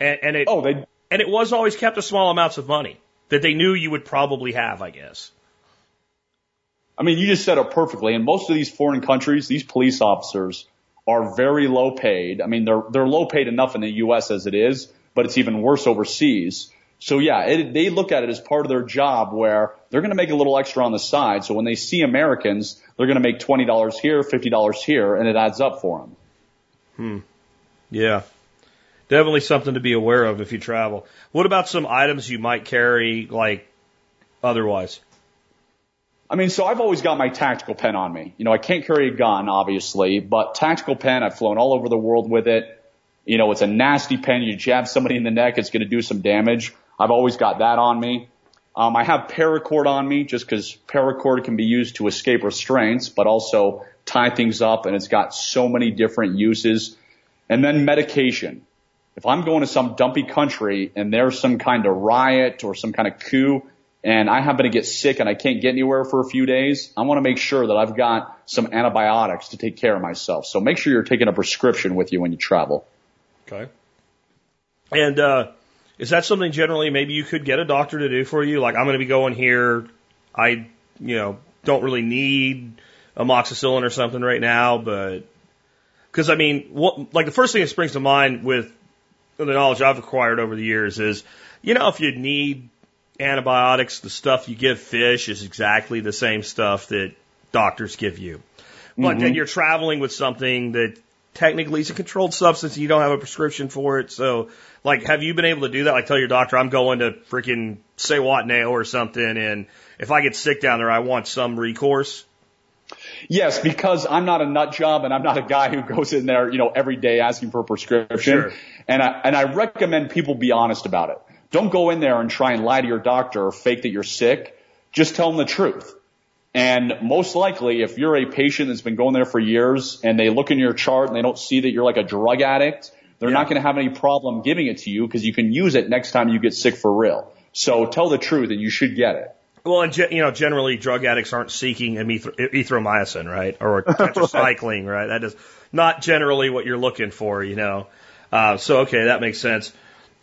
And, and it oh, they and it was always kept to small amounts of money that they knew you would probably have, I guess. I mean, you just said it perfectly. In most of these foreign countries, these police officers are very low paid. I mean, they're they're low paid enough in the U.S. as it is, but it's even worse overseas. So yeah, it, they look at it as part of their job where they're going to make a little extra on the side. So when they see Americans, they're going to make $20 here, $50 here, and it adds up for them. Hmm. Yeah. Definitely something to be aware of if you travel. What about some items you might carry, like, otherwise? I mean, so I've always got my tactical pen on me. You know, I can't carry a gun, obviously, but tactical pen, I've flown all over the world with it. You know, it's a nasty pen. You jab somebody in the neck, it's going to do some damage. I've always got that on me. Um, I have paracord on me just because paracord can be used to escape restraints, but also tie things up, and it's got so many different uses. And then medication. If I'm going to some dumpy country and there's some kind of riot or some kind of coup, and I happen to get sick and I can't get anywhere for a few days, I want to make sure that I've got some antibiotics to take care of myself. So make sure you're taking a prescription with you when you travel. Okay. And uh, is that something generally maybe you could get a doctor to do for you? Like, I'm going to be going here. I, you know, don't really need amoxicillin or something right now, but because I mean, what, like the first thing that springs to mind with the knowledge I've acquired over the years is, you know, if you need antibiotics, the stuff you give fish is exactly the same stuff that doctors give you. But mm-hmm. then you're traveling with something that technically it's a controlled substance you don't have a prescription for it. So, like, have you been able to do that? Like, tell your doctor, I'm going to freaking say what nail or something, and if I get sick down there, I want some recourse. Yes, because I'm not a nut job and I'm not a guy who goes in there, you know, every day asking for a prescription. Sure. And I, and I recommend people be honest about it. Don't go in there and try and lie to your doctor or fake that you're sick. Just tell them the truth. And most likely, if you're a patient that's been going there for years and they look in your chart and they don't see that you're like a drug addict, they're yeah. not going to have any problem giving it to you because you can use it next time you get sick for real. So tell the truth and you should get it. Well, and you know, generally drug addicts aren't seeking erythromycin, right, or tetracycline, right? That is not generally what you're looking for, you know. Uh, so okay, that makes sense.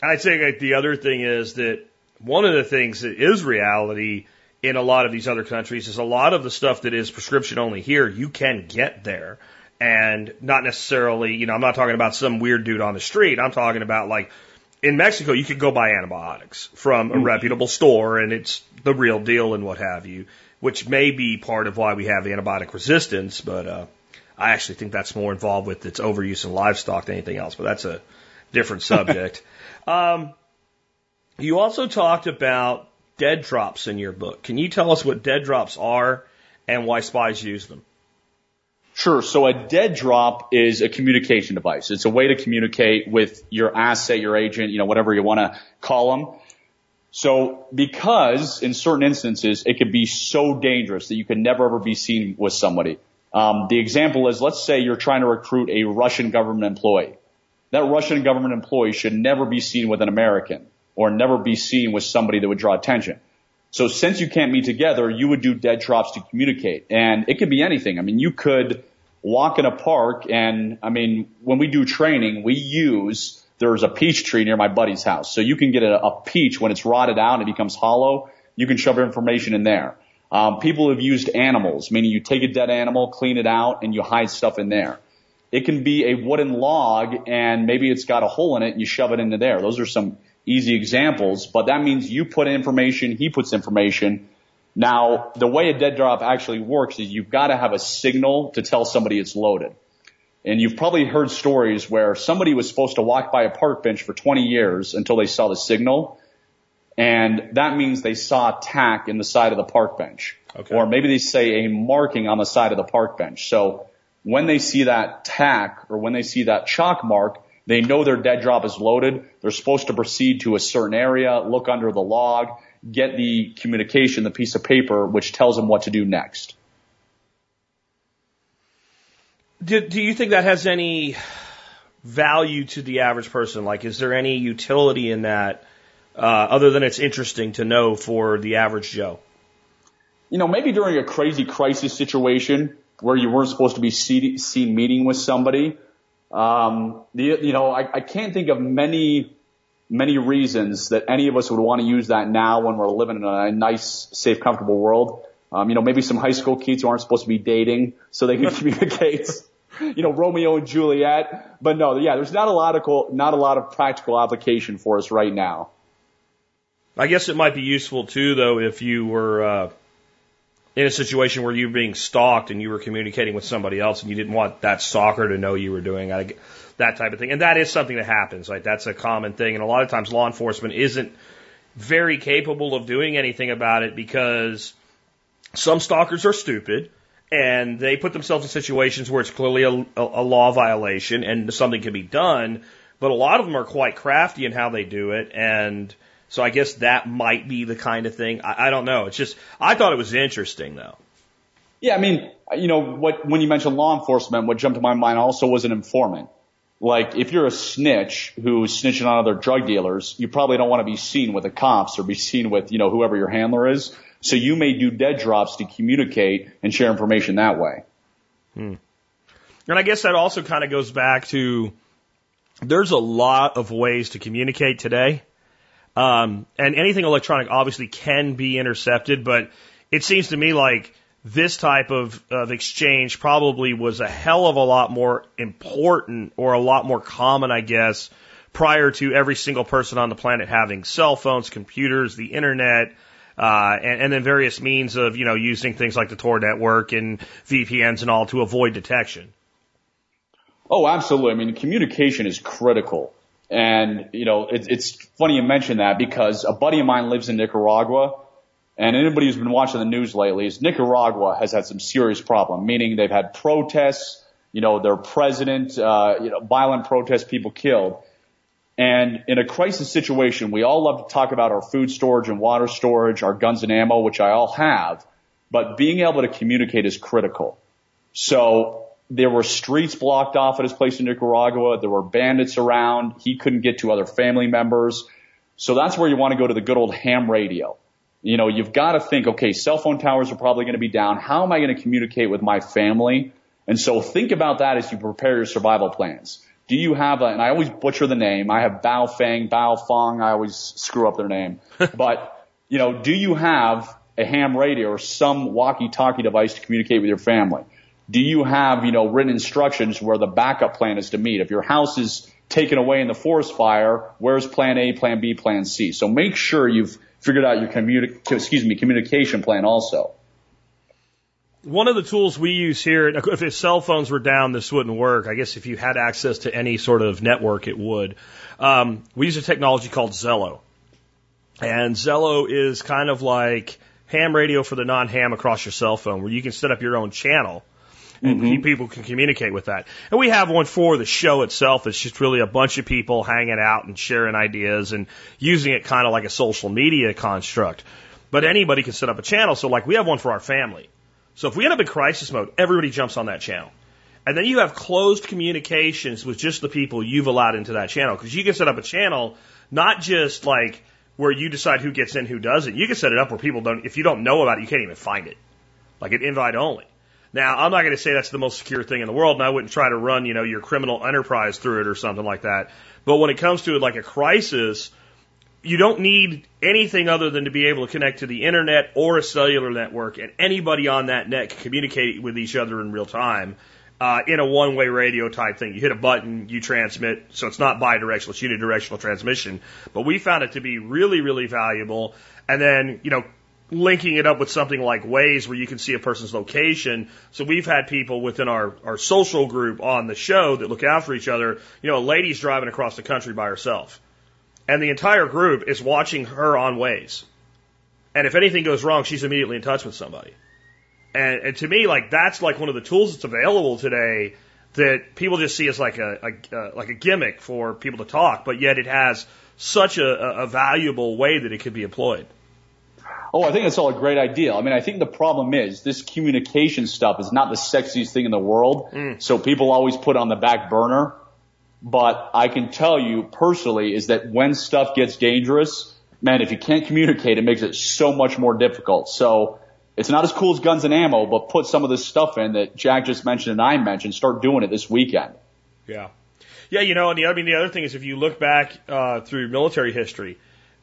I'd say like, the other thing is that one of the things that is reality in a lot of these other countries is a lot of the stuff that is prescription only here, you can get there. And not necessarily, you know, I'm not talking about some weird dude on the street. I'm talking about like in Mexico, you could go buy antibiotics from a mm. reputable store and it's the real deal and what have you, which may be part of why we have antibiotic resistance. But, uh, I actually think that's more involved with its overuse in livestock than anything else, but that's a different (laughs) subject. um, you also talked about dead drops in your book. Can you tell us what dead drops are and why spies use them? Sure. So a dead drop is a communication device. It's a way to communicate with your asset, your agent, you know, whatever you want to call them. So because in certain instances it could be so dangerous that you could never ever be seen with somebody. Um, the example is, let's say you're trying to recruit a Russian government employee. That Russian government employee should never be seen with an American or never be seen with somebody that would draw attention. So since you can't meet together, you would do dead drops to communicate. And it could be anything. I mean, you could walk in a park and, I mean, when we do training, we use, there's a peach tree near my buddy's house. So you can get a, a peach when it's rotted out and it becomes hollow. You can shove information in there. Um, people have used animals, meaning you take a dead animal, clean it out, and you hide stuff in there. It can be a wooden log and maybe it's got a hole in it and you shove it into there. Those are some easy examples, but that means you put information, he puts information. Now, the way a dead drop actually works is you've got to have a signal to tell somebody it's loaded. And you've probably heard stories where somebody was supposed to walk by a park bench for 20 years until they saw the signal. And that means they saw a tack in the side of the park bench. Okay. Or maybe they say a marking on the side of the park bench. So when they see that tack or when they see that chalk mark, they know their dead drop is loaded. They're supposed to proceed to a certain area, look under the log, get the communication, the piece of paper, which tells them what to do next. Do, do you think that has any value to the average person? Like, is there any utility in that uh, other than it's interesting to know for the average Joe? You know, maybe during a crazy crisis situation where you weren't supposed to be seen meeting with somebody, um, the, you know, I, I can't think of many, many reasons that any of us would want to use that now when we're living in a nice, safe, comfortable world. Um, you know, maybe some high school kids who aren't supposed to be dating so they can (laughs) communicate. You know, Romeo and Juliet. But no, yeah, there's not a lot of, not a lot of practical application for us right now. I guess it might be useful too, though, if you were, uh, in a situation where you were being stalked and you were communicating with somebody else and you didn't want that stalker to know you were doing that type of thing. And that is something that happens. Like that's a common thing. And a lot of times law enforcement isn't very capable of doing anything about it because some stalkers are stupid and they put themselves in situations where it's clearly a, a, law violation and something can be done. But a lot of them are quite crafty in how they do it and so I guess that might be the kind of thing. I, I don't know. It's just I thought it was interesting though. Yeah, I mean, you know, what when you mentioned law enforcement, what jumped to my mind also was an informant. Like if you're a snitch who's snitching on other drug dealers, you probably don't want to be seen with the cops or be seen with, you know, whoever your handler is. So you may do dead drops to communicate and share information that way. Hmm. And I guess that also kind of goes back to there's a lot of ways to communicate today. Um, and anything electronic obviously can be intercepted, but it seems to me like this type of, of exchange probably was a hell of a lot more important or a lot more common, I guess, prior to every single person on the planet having cell phones, computers, the internet, uh, and, and then various means of, you know, using things like the Tor network and VPNs and all to avoid detection. Oh, absolutely. I mean, communication is critical. And, you know, it, it's funny you mention that because a buddy of mine lives in Nicaragua and anybody who's been watching the news lately is Nicaragua has had some serious problem, meaning they've had protests, you know, their president, uh, you know, violent protests, people killed. And in a crisis situation, we all love to talk about our food storage and water storage, our guns and ammo, which I all have, but being able to communicate is critical. So there were streets blocked off at his place in Nicaragua. There were bandits around. He couldn't get to other family members. So that's where you want to go to the good old ham radio. You know, you've got to think, okay, cell phone towers are probably going to be down. How am I going to communicate with my family? And so think about that as you prepare your survival plans. Do you have a, and I always butcher the name. I have Bao Feng, Bao Fong. I always screw up their name. (laughs) but, you know, do you have a ham radio or some walkie-talkie device to communicate with your family? Do you have, you know, written instructions where the backup plan is to meet? If your house is taken away in the forest fire, where's plan A, plan B, plan C? So make sure you've figured out your communi- excuse me, communication plan also. One of the tools we use here, if cell phones were down, this wouldn't work. I guess if you had access to any sort of network, it would. Um, we use a technology called Zello. And Zello is kind of like ham radio for the non ham across your cell phone, where you can set up your own channel and mm-hmm. people can communicate with that. And we have one for the show itself. It's just really a bunch of people hanging out and sharing ideas and using it kind of like a social media construct. But anybody can set up a channel. So like we have one for our family. So if we end up in crisis mode, everybody jumps on that channel. And then you have closed communications with just the people you've allowed into that channel. Because you can set up a channel, not just like where you decide who gets in, who doesn't. You can set it up where people don't, if you don't know about it, you can't even find it. Like an invite only. Now, I'm not going to say that's the most secure thing in the world, and I wouldn't try to run, you know, your criminal enterprise through it or something like that. But when it comes to like a crisis, you don't need anything other than to be able to connect to the internet or a cellular network, and anybody on that net can communicate with each other in real time uh, in a one-way radio type thing. You hit a button, you transmit, so it's not bidirectional, it's unidirectional transmission. But we found it to be really, really valuable. And then, you know, linking it up with something like Waze where you can see a person's location. So we've had people within our, our social group on the show that look out for each other. You know, a lady's driving across the country by herself. And the entire group is watching her on Waze. And if anything goes wrong, she's immediately in touch with somebody. And, and to me, like that's like one of the tools that's available today that people just see as like a, a like a gimmick for people to talk, but yet it has such a, a valuable way that it could be employed. Oh, I think it's all a great idea. I mean, I think the problem is this communication stuff is not the sexiest thing in the world. Mm. So people always put on the back burner. But I can tell you personally is that when stuff gets dangerous, man, if you can't communicate, it makes it so much more difficult. So it's not as cool as guns and ammo, but put some of this stuff in that Jack just mentioned and I mentioned. Start doing it this weekend. Yeah. Yeah, you know, and the, I mean, the other thing is if you look back uh, through military history,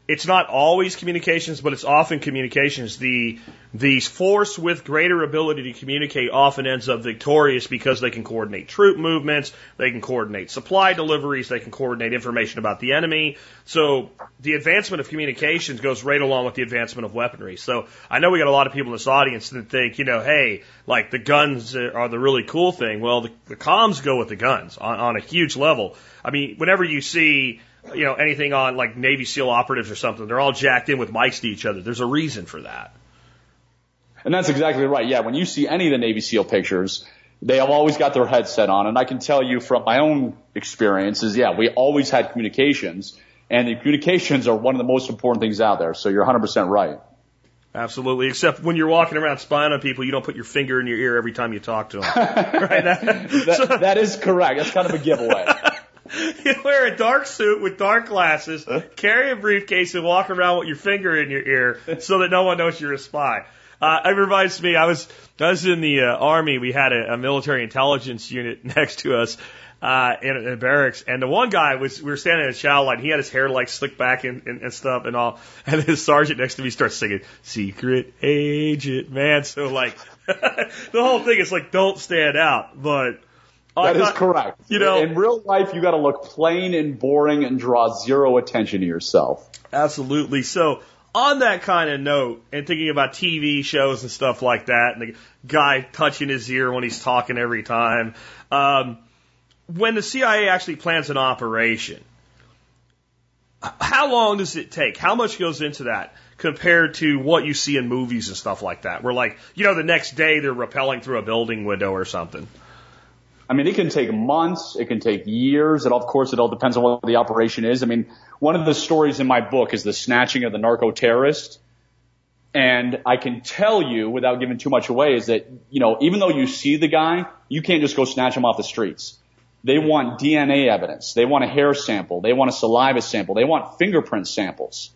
it's not always communications, but it's often communications. The the force with greater ability to communicate often ends up victorious because they can coordinate troop movements, they can coordinate supply deliveries, they can coordinate information about the enemy. So the advancement of communications goes right along with the advancement of weaponry. So I know we got a lot of people in this audience that think, you know, hey, like the guns are the really cool thing. Well, the, the comms go with the guns on, on a huge level. I mean, whenever you see you know, anything on like Navy SEAL operatives or something. They're all jacked in with mics to each other. There's a reason for that. And that's exactly right. Yeah, when you see any of the Navy SEAL pictures, they have always got their headset on. And I can tell you from my own experiences, yeah, we always had communications. And the communications are one of the most important things out there. So you're 100% right. Absolutely. Except when you're walking around spying on people, you don't put your finger in your ear every time you talk to them. (laughs) right? (laughs) that, that is correct. That's kind of a giveaway. You wear a dark suit with dark glasses, carry a briefcase, and walk around with your finger in your ear so that no one knows you're a spy. Uh, it reminds me, I was I was in the uh, army. We had a, a military intelligence unit (laughs) next to us uh, in, in a barracks, and the one guy was we were standing in a chow line. He had his hair like slicked back and, and, and stuff and all, (laughs) and his sergeant next to me starts singing "Secret Agent Man." So like (laughs) the whole thing is like don't stand out, but that is correct. You know, in real life, you got to look plain and boring and draw zero attention to yourself. Absolutely. So, on that kind of note, and thinking about TV shows and stuff like that, and the guy touching his ear when he's talking every time, um, when the CIA actually plans an operation, how long does it take? How much goes into that? compared to what you see in movies and stuff like that. Where like, you know, the next day they're rappelling through a building window or something. I mean, it can take months. It can take years. And of course, it all depends on what the operation is. I mean, one of the stories in my book is the snatching of the narco terrorist. And I can tell you without giving too much away is that, you know, even though you see the guy, you can't just go snatch him off the streets. They want DNA evidence. They want a hair sample. They want a saliva sample. They want fingerprint samples.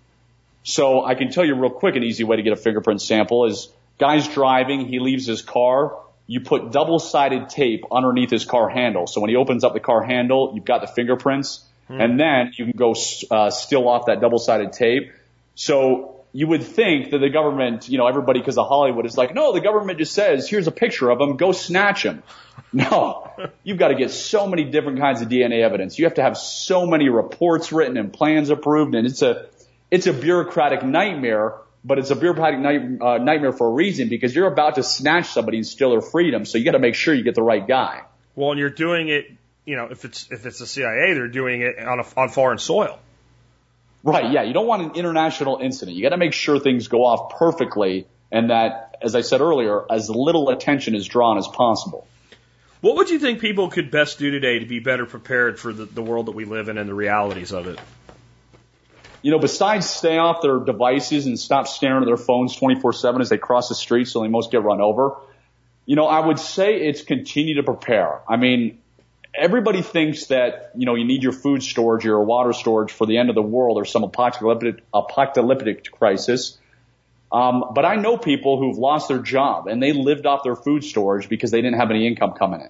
So I can tell you real quick an easy way to get a fingerprint sample is guy's driving, he leaves his car, you put double-sided tape underneath his car handle. So when he opens up the car handle, you've got the fingerprints, hmm. and then you can go uh, still off that double-sided tape. So you would think that the government, you know, everybody because of Hollywood is like, no, the government just says, here's a picture of him, go snatch him. (laughs) No, you've got to get so many different kinds of DNA evidence. You have to have so many reports written and plans approved, and it's a it's a bureaucratic nightmare but it's a bureaucratic night, uh, nightmare for a reason because you're about to snatch somebody and steal their freedom. So you got to make sure you get the right guy. Well, and you're doing it, you know, if it's if it's the CIA, they're doing it on a, on foreign soil. Right. Yeah. You don't want an international incident. You got to make sure things go off perfectly, and that, as I said earlier, as little attention is drawn as possible. What would you think people could best do today to be better prepared for the, the world that we live in and the realities of it? You know, besides stay off their devices and stop staring at their phones 24-7 as they cross the street so they most get run over, you know, I would say it's continue to prepare. I mean, everybody thinks that, you know, you need your food storage, your water storage for the end of the world or some apocalyptic, apocalyptic crisis. Um, but I know people who've lost their job and they lived off their food storage because they didn't have any income coming in.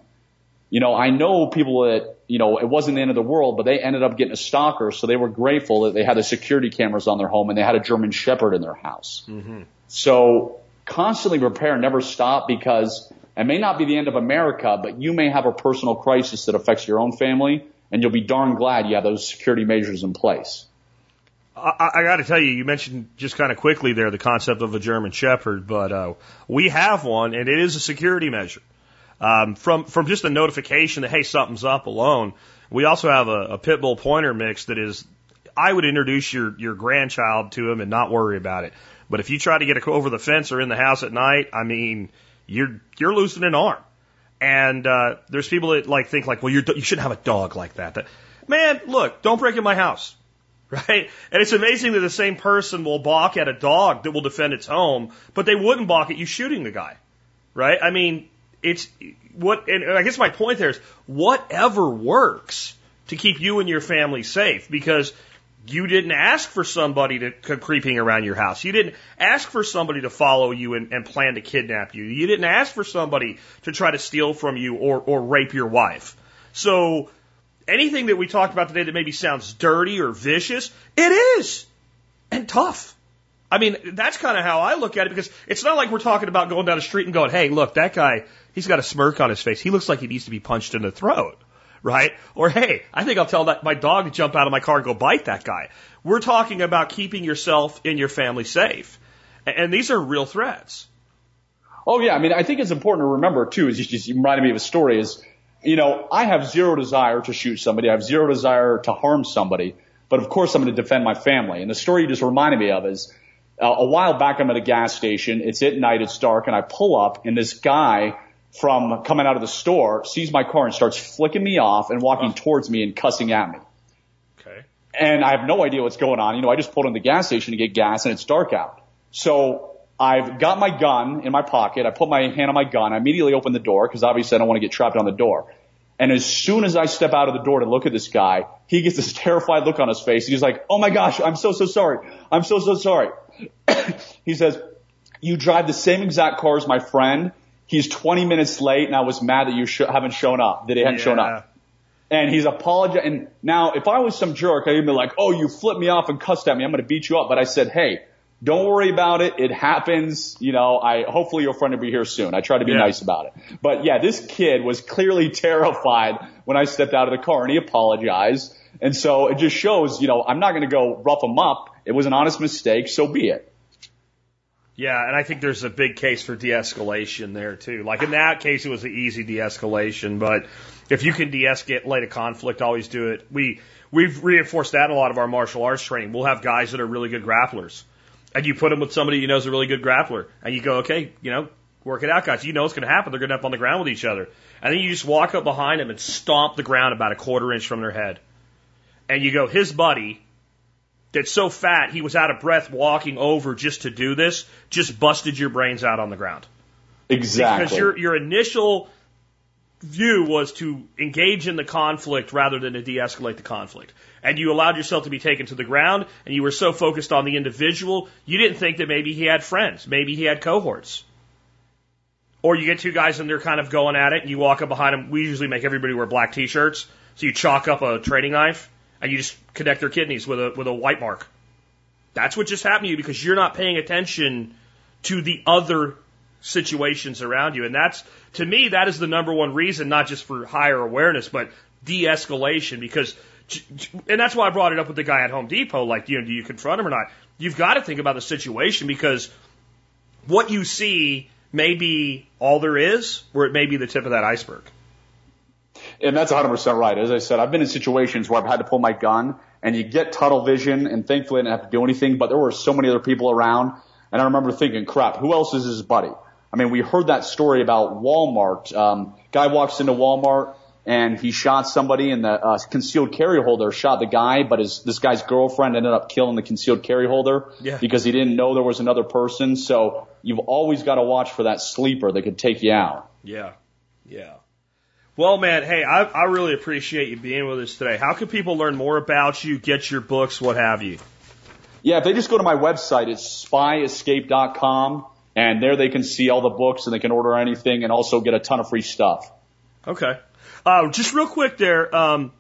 You know, I know people that, you know, it wasn't the end of the world, but they ended up getting a stalker, so they were grateful that they had the security cameras on their home and they had a German Shepherd in their house. Mm-hmm. So constantly prepare, never stop because it may not be the end of America, but you may have a personal crisis that affects your own family and you'll be darn glad you have those security measures in place. I, I got to tell you, you mentioned just kind of quickly there the concept of a German Shepherd, but uh, we have one, and it is a security measure. Um, from from just a notification that hey something's up alone, we also have a, a pit bull pointer mix that is. I would introduce your your grandchild to him and not worry about it. But if you try to get over the fence or in the house at night, I mean, you're you're losing an arm. And uh, there's people that like think like, well, you're, you shouldn't have a dog like that. that. Man, look, don't break in my house (laughs) right? And it's amazing that the same person will balk at a dog that will defend its home, but they wouldn't balk at you shooting the guy, right? I mean, it's what, and I guess my point there is whatever works to keep you and your family safe because you didn't ask for somebody to come creeping around your house. You didn't ask for somebody to follow you and, and plan to kidnap you. You didn't ask for somebody to try to steal from you or, or rape your wife. So anything that we talked about today that maybe sounds dirty or vicious, it is. And tough. I mean, that's kind of how I look at it because it's not like we're talking about going down the street and going, hey, look, that guy, he's got a smirk on his face. He looks like he needs to be punched in the throat. Right? Or, hey, I think I'll tell that my dog to jump out of my car and go bite that guy. We're talking about keeping yourself and your family safe. And these are real threats. Oh yeah, I mean, I think it's important to remember too. Is you just reminded me of a story. Is you know, I have zero desire to shoot somebody. I have zero desire to harm somebody. But of course, I'm going to defend my family. And the story you just reminded me of is Uh, a while back, I'm at a gas station. It's at night. It's dark, and I pull up, and this guy from coming out of the store sees my car and starts flicking me off and walking towards me and cussing at me. Okay. And I have no idea what's going on. You know, I just pulled in the gas station to get gas, and it's dark out. So I've got my gun in my pocket. I put my hand on my gun. I immediately open the door because obviously I don't want to get trapped on the door. And as soon as I step out of the door to look at this guy, he gets this (laughs) terrified look on his face. He's like, "Oh my gosh, I'm so so sorry. I'm so so sorry." (coughs) he says, "You drive the same exact car as my friend. He's 20 minutes late, and I was mad that you sh- haven't shown up. That he hadn't yeah. shown up." And he's apologizing. And now, if I was some jerk, I'd be like, "Oh, you flipped me off and cussed at me. I'm going to beat you up." But I said, "Hey." Don't worry about it. It happens. You know, I, hopefully your friend will be here soon. I try to be yeah. nice about it. But yeah, this kid was clearly (laughs) terrified when I stepped out of the car and he apologized. And so it just shows, you know, I'm not going to go rough him up. It was an honest mistake. So be it. Yeah, and I think there's a big case for de-escalation there too. Like in that case, it was an easy de-escalation, but if you can de-escalate a conflict, always do it. We we've reinforced that in a lot of our martial arts training. We'll have guys that are really good grapplers and you put them with somebody you know is a really good grappler, and you go, okay, you know, work it out, guys. You know what's going to happen. They're going to end up on the ground with each other, and then you just walk up behind them and stomp the ground about a quarter inch from their head, and you go, his buddy. That's so fat he was out of breath walking over just to do this, just busted your brains out on the ground. Exactly. Because your your initial view was to engage in the conflict rather than to de-escalate the conflict. And you allowed yourself to be taken to the ground and you were so focused on the individual, you didn't think that maybe he had friends, maybe he had cohorts. Or you get two guys and they're kind of going at it and you walk up behind them. We usually make everybody wear black t-shirts. So you chalk up a training knife and you just connect their kidneys with a, with a white mark. That's what just happened to you because you're not paying attention to the other situations around you. And that's, to me, that is the number one reason, not just for higher awareness, but de-escalation because, and that's why I brought it up with the guy at Home Depot. Like, you know, do you confront him or not? You've got to think about the situation because what you see may be all there is, or it may be the tip of that iceberg. And that's 100% right. As I said, I've been in situations where I've had to pull my gun and you get tunnel vision and thankfully I didn't have to do anything, but there were so many other people around and I remember thinking, crap, who else is his buddy? I mean, we heard that story about Walmart. Um, guy walks into Walmart and he shot somebody and the uh, concealed carry holder shot the guy, but his, this guy's girlfriend ended up killing the concealed carry holder Yeah. because he didn't know there was another person. So you've always got to watch for that sleeper that could take you out. Yeah. Yeah. Well, man, hey, I, I really appreciate you being with us today. How can people learn more about you, get your books, what have you? Yeah, if they just go to my website, it's spyescape.com and there they can see all the books and they can order anything and also get a ton of free stuff. Okay. Uh, just real quick there, um,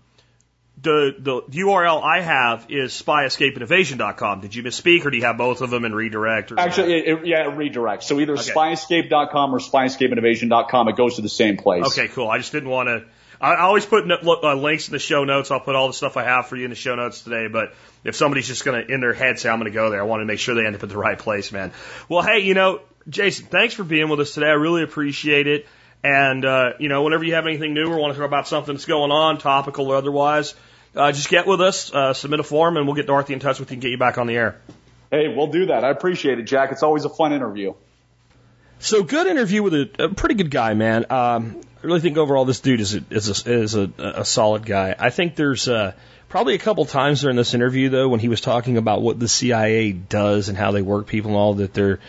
the, the URL I have is spyescapeandevasion.com. Did you misspeak or do you have both of them and redirect? Or Actually, it, it, yeah, it redirects. So either Okay. spyescape.com or spyescapeandevasion.com, it goes to the same place. Okay, cool. I just didn't want to. I I always put no, uh, links in the show notes. I'll put all the stuff I have for you in the show notes today. But if somebody's just going to, in their head, say, I'm going to go there, I want to make sure they end up at the right place, man. Well, hey, you know, Jason, thanks for being with us today. I really appreciate it. And, uh, you know, whenever you have anything new or want to talk about something that's going on, topical or otherwise, uh, just get with us, uh, submit a form, and we'll get Dorothy in touch with you and get you back on the air. Hey, we'll do that. I appreciate it, Jack. It's always a fun interview. So good interview with a, a pretty good guy, man. Um, I really think overall this dude is a, is a, is a, a solid guy. I think there's uh, probably a couple times during this interview though when he was talking about what the CIA does and how they work people and all that there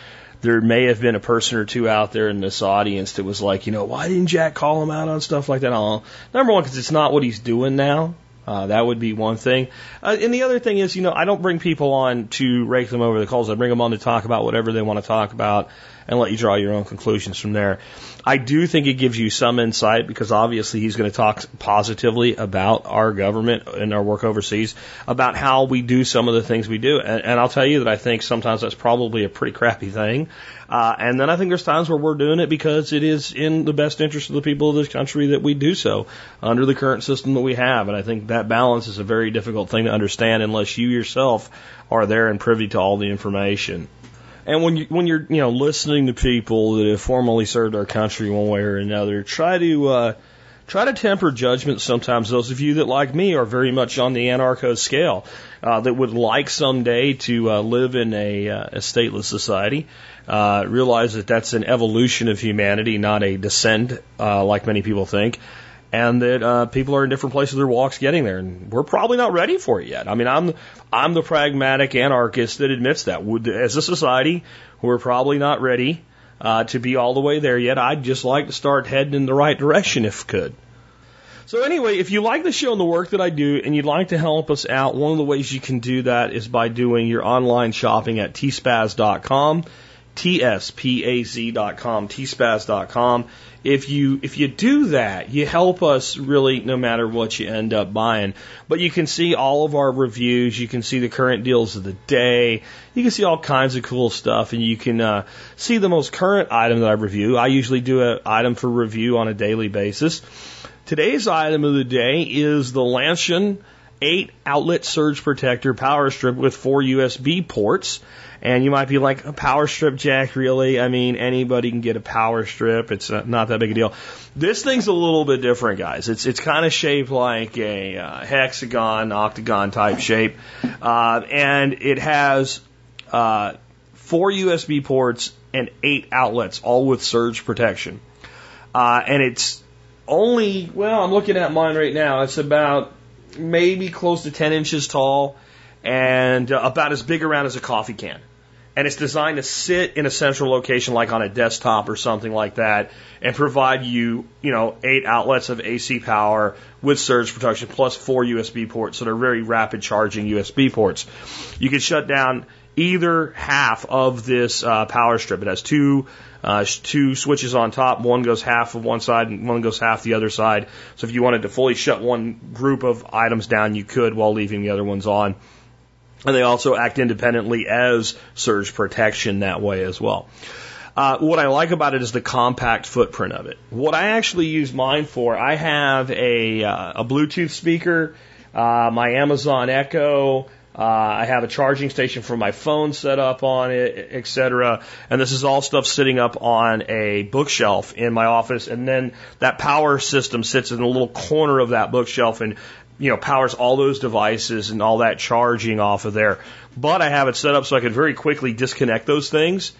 there may have been a person or two out there in this audience that was like, you know, why didn't Jack call him out on stuff like that? All number one because it's not what he's doing now. Uh, that would be one thing. Uh, and the other thing is, you know, I don't bring people on to rake them over the coals. I bring them on to talk about whatever they want to talk about and let you draw your own conclusions from there. I do think it gives you some insight because obviously he's going to talk positively about our government and our work overseas, about how we do some of the things we do. And, and I'll tell you that I think sometimes that's probably a pretty crappy thing. Uh, and then I think there's times where we're doing it because it is in the best interest of the people of this country that we do so under the current system that we have. And I think that balance is a very difficult thing to understand unless you yourself are there and privy to all the information. And when you when you're you know listening to people that have formerly served our country one way or another, try to uh, try to temper judgment. Sometimes those of you that like me are very much on the anarcho scale, uh, that would like someday to uh, live in a, uh, a stateless society. Uh, realize that that's an evolution of humanity, not a descent, uh, like many people think and that uh, people are in different places their walks getting there, and we're probably not ready for it yet. I mean, I'm I'm the pragmatic anarchist that admits that. Would, as a society, we're probably not ready uh, to be all the way there yet. I'd just like to start heading in the right direction if could. So anyway, if you like the show and the work that I do, and you'd like to help us out, one of the ways you can do that is by doing your online shopping at tspaz.com, tspaz.com, tspaz.com. If you if you do that, you help us really no matter what you end up buying. But you can see all of our reviews, you can see the current deals of the day, you can see all kinds of cool stuff, and you can uh, see the most current item that I review. I usually do an item for review on a daily basis. Today's item of the day is the Lancian 8 outlet surge protector power strip with four USB ports. And you might be like, a power strip, Jack, really? I mean, anybody can get a power strip. It's uh, not that big a deal. This thing's a little bit different, guys. It's, it's kind of shaped like a uh, hexagon, octagon type shape. Uh, and it has uh, four USB ports and eight outlets, all with surge protection. Uh, and it's only, well, I'm looking at mine right now. It's about maybe close to 10 inches tall and uh, about as big around as a coffee can. And it's designed to sit in a central location like on a desktop or something like that and provide you, you know, eight outlets of AC power with surge protection plus four USB ports. So they're very rapid charging USB ports. You can shut down either half of this uh, power strip. It has two uh, two switches on top. One goes half of one side and one goes half the other side. So if you wanted to fully shut one group of items down, you could while leaving the other ones on. And they also act independently as surge protection that way as well. Uh, what I like about it is the compact footprint of it. What I actually use mine for, I have a, uh, a Bluetooth speaker, uh, my Amazon Echo, uh, I have a charging station for my phone set up on it, etc. And this is all stuff sitting up on a bookshelf in my office. And then that power system sits in a little corner of that bookshelf and you know powers all those devices and all that charging off of there. But I have it set up so I can very quickly disconnect those things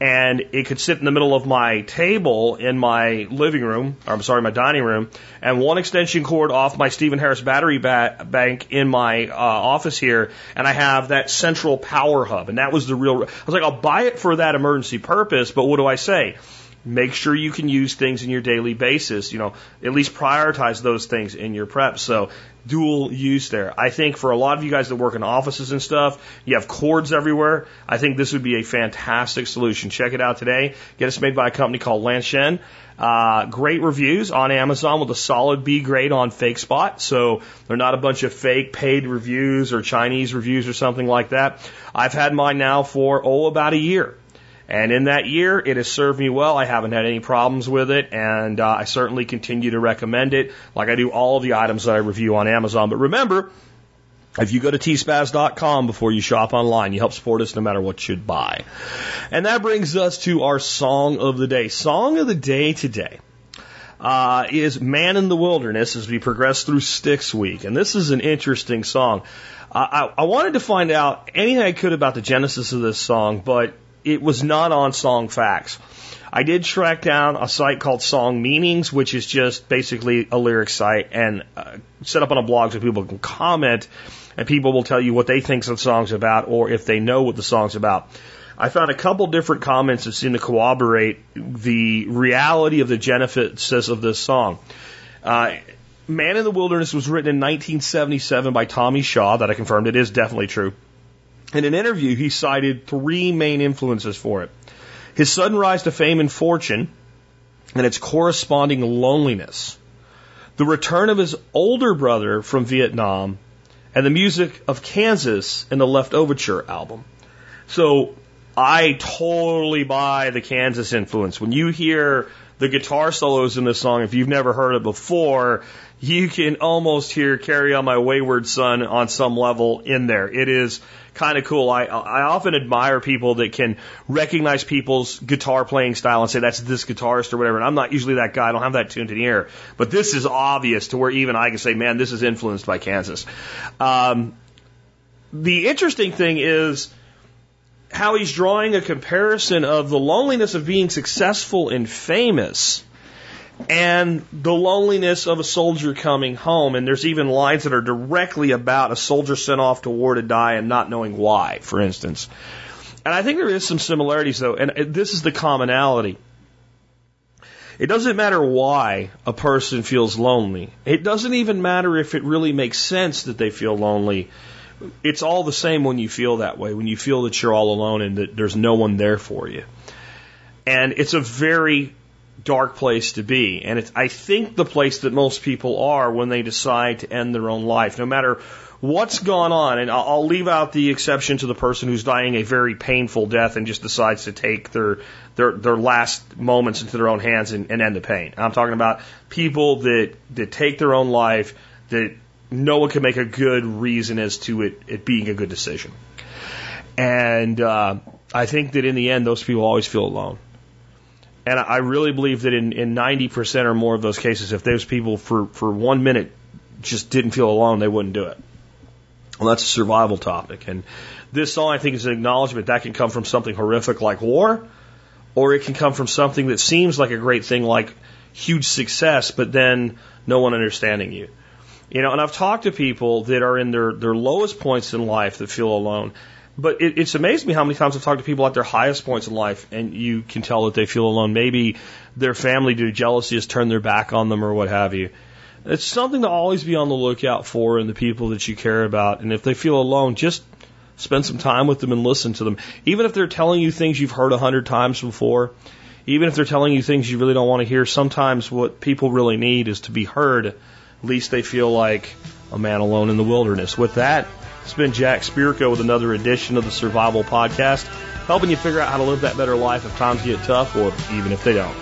and it could sit in the middle of my table in my living room, or I'm sorry, my dining room, and one extension cord off my Stephen Harris battery ba- bank in my uh, office here, and I have that central power hub, and that was the real. I was like, I'll buy it for that emergency purpose, but what do I say? Make sure you can use things in your daily basis. You know, at least prioritize those things in your prep. So dual use there. I think for a lot of you guys that work in offices and stuff, you have cords everywhere. I think this would be a fantastic solution. Check it out today. Get us made by a company called Lanshen. Uh, great reviews on Amazon with a solid B grade on FakeSpot. So they're not a bunch of fake paid reviews or Chinese reviews or something like that. I've had mine now for, oh, about a year. And in that year, it has served me well. I haven't had any problems with it, and uh, I certainly continue to recommend it, like I do all of the items that I review on Amazon. But remember, if you go to tspaz.com before you shop online, you help support us no matter what you buy. And that brings us to our song of the day. Song of the day today uh, is Man in the Wilderness as we progress through Styx Week. And this is an interesting song. Uh, I, I wanted to find out anything I could about the genesis of this song, but it was not on Song Facts. I did track down a site called Song Meanings, which is just basically a lyric site and uh, set up on a blog so people can comment and people will tell you what they think the song's about or if they know what the song's about. I found a couple different comments that seem to corroborate the reality of the genesis of this song. Uh, Man in the Wilderness was written in 1977 by Tommy Shaw, that I confirmed it is definitely true. In an interview, he cited three main influences for it his sudden rise to fame and fortune, and its corresponding loneliness, the return of his older brother from Vietnam, and the music of Kansas in the Leftoverture album. So I totally buy the Kansas influence. When you hear the guitar solos in this song, if you've never heard it before, you can almost hear Carry On My Wayward Son on some level in there. It is kind of cool. I, I often admire people that can recognize people's guitar playing style and say that's this guitarist or whatever. And I'm not usually that guy. I don't have that tuned in ear. But this is obvious to where even I can say, man, this is influenced by Kansas. Um, the interesting thing is, how he's drawing a comparison of the loneliness of being successful and famous and the loneliness of a soldier coming home. And there's even lines that are directly about a soldier sent off to war to die and not knowing why, for instance. And I think there is some similarities though, and this is the commonality. It doesn't matter why a person feels lonely. It doesn't even matter if it really makes sense that they feel lonely. It's all the same when you feel that way, when you feel that you're all alone and that there's no one there for you. And it's a very dark place to be. And it's, I think, the place that most people are when they decide to end their own life, no matter what's gone on. And I'll, leave out the exception to the person who's dying a very painful death and just decides to take their their their last moments into their own hands and, and end the pain. I'm talking about people that that take their own life that no one can make a good reason as to it, it being a good decision. And uh, I think that in the end, those people always feel alone. And I really believe that in, in 90% or more of those cases, if those people for, for one minute just didn't feel alone, they wouldn't do it. Well, that's a survival topic. And this song, I think, is an acknowledgement that can come from something horrific like war, or it can come from something that seems like a great thing like huge success, but then no one understanding you. You know, and I've talked to people that are in their, their lowest points in life that feel alone. But it, it's amazed me how many times I've talked to people at their highest points in life, and you can tell that they feel alone. Maybe their family, due to jealousy, has turned their back on them or what have you. It's something to always be on the lookout for in the people that you care about. And if they feel alone, just spend some time with them and listen to them. Even if they're telling you things you've heard a hundred times before, even if they're telling you things you really don't want to hear, sometimes what people really need is to be heard. At least they feel like a man alone in the wilderness. With that, it's been Jack Spirko with another edition of the Survival Podcast, helping you figure out how to live that better life if times get tough or even if they don't.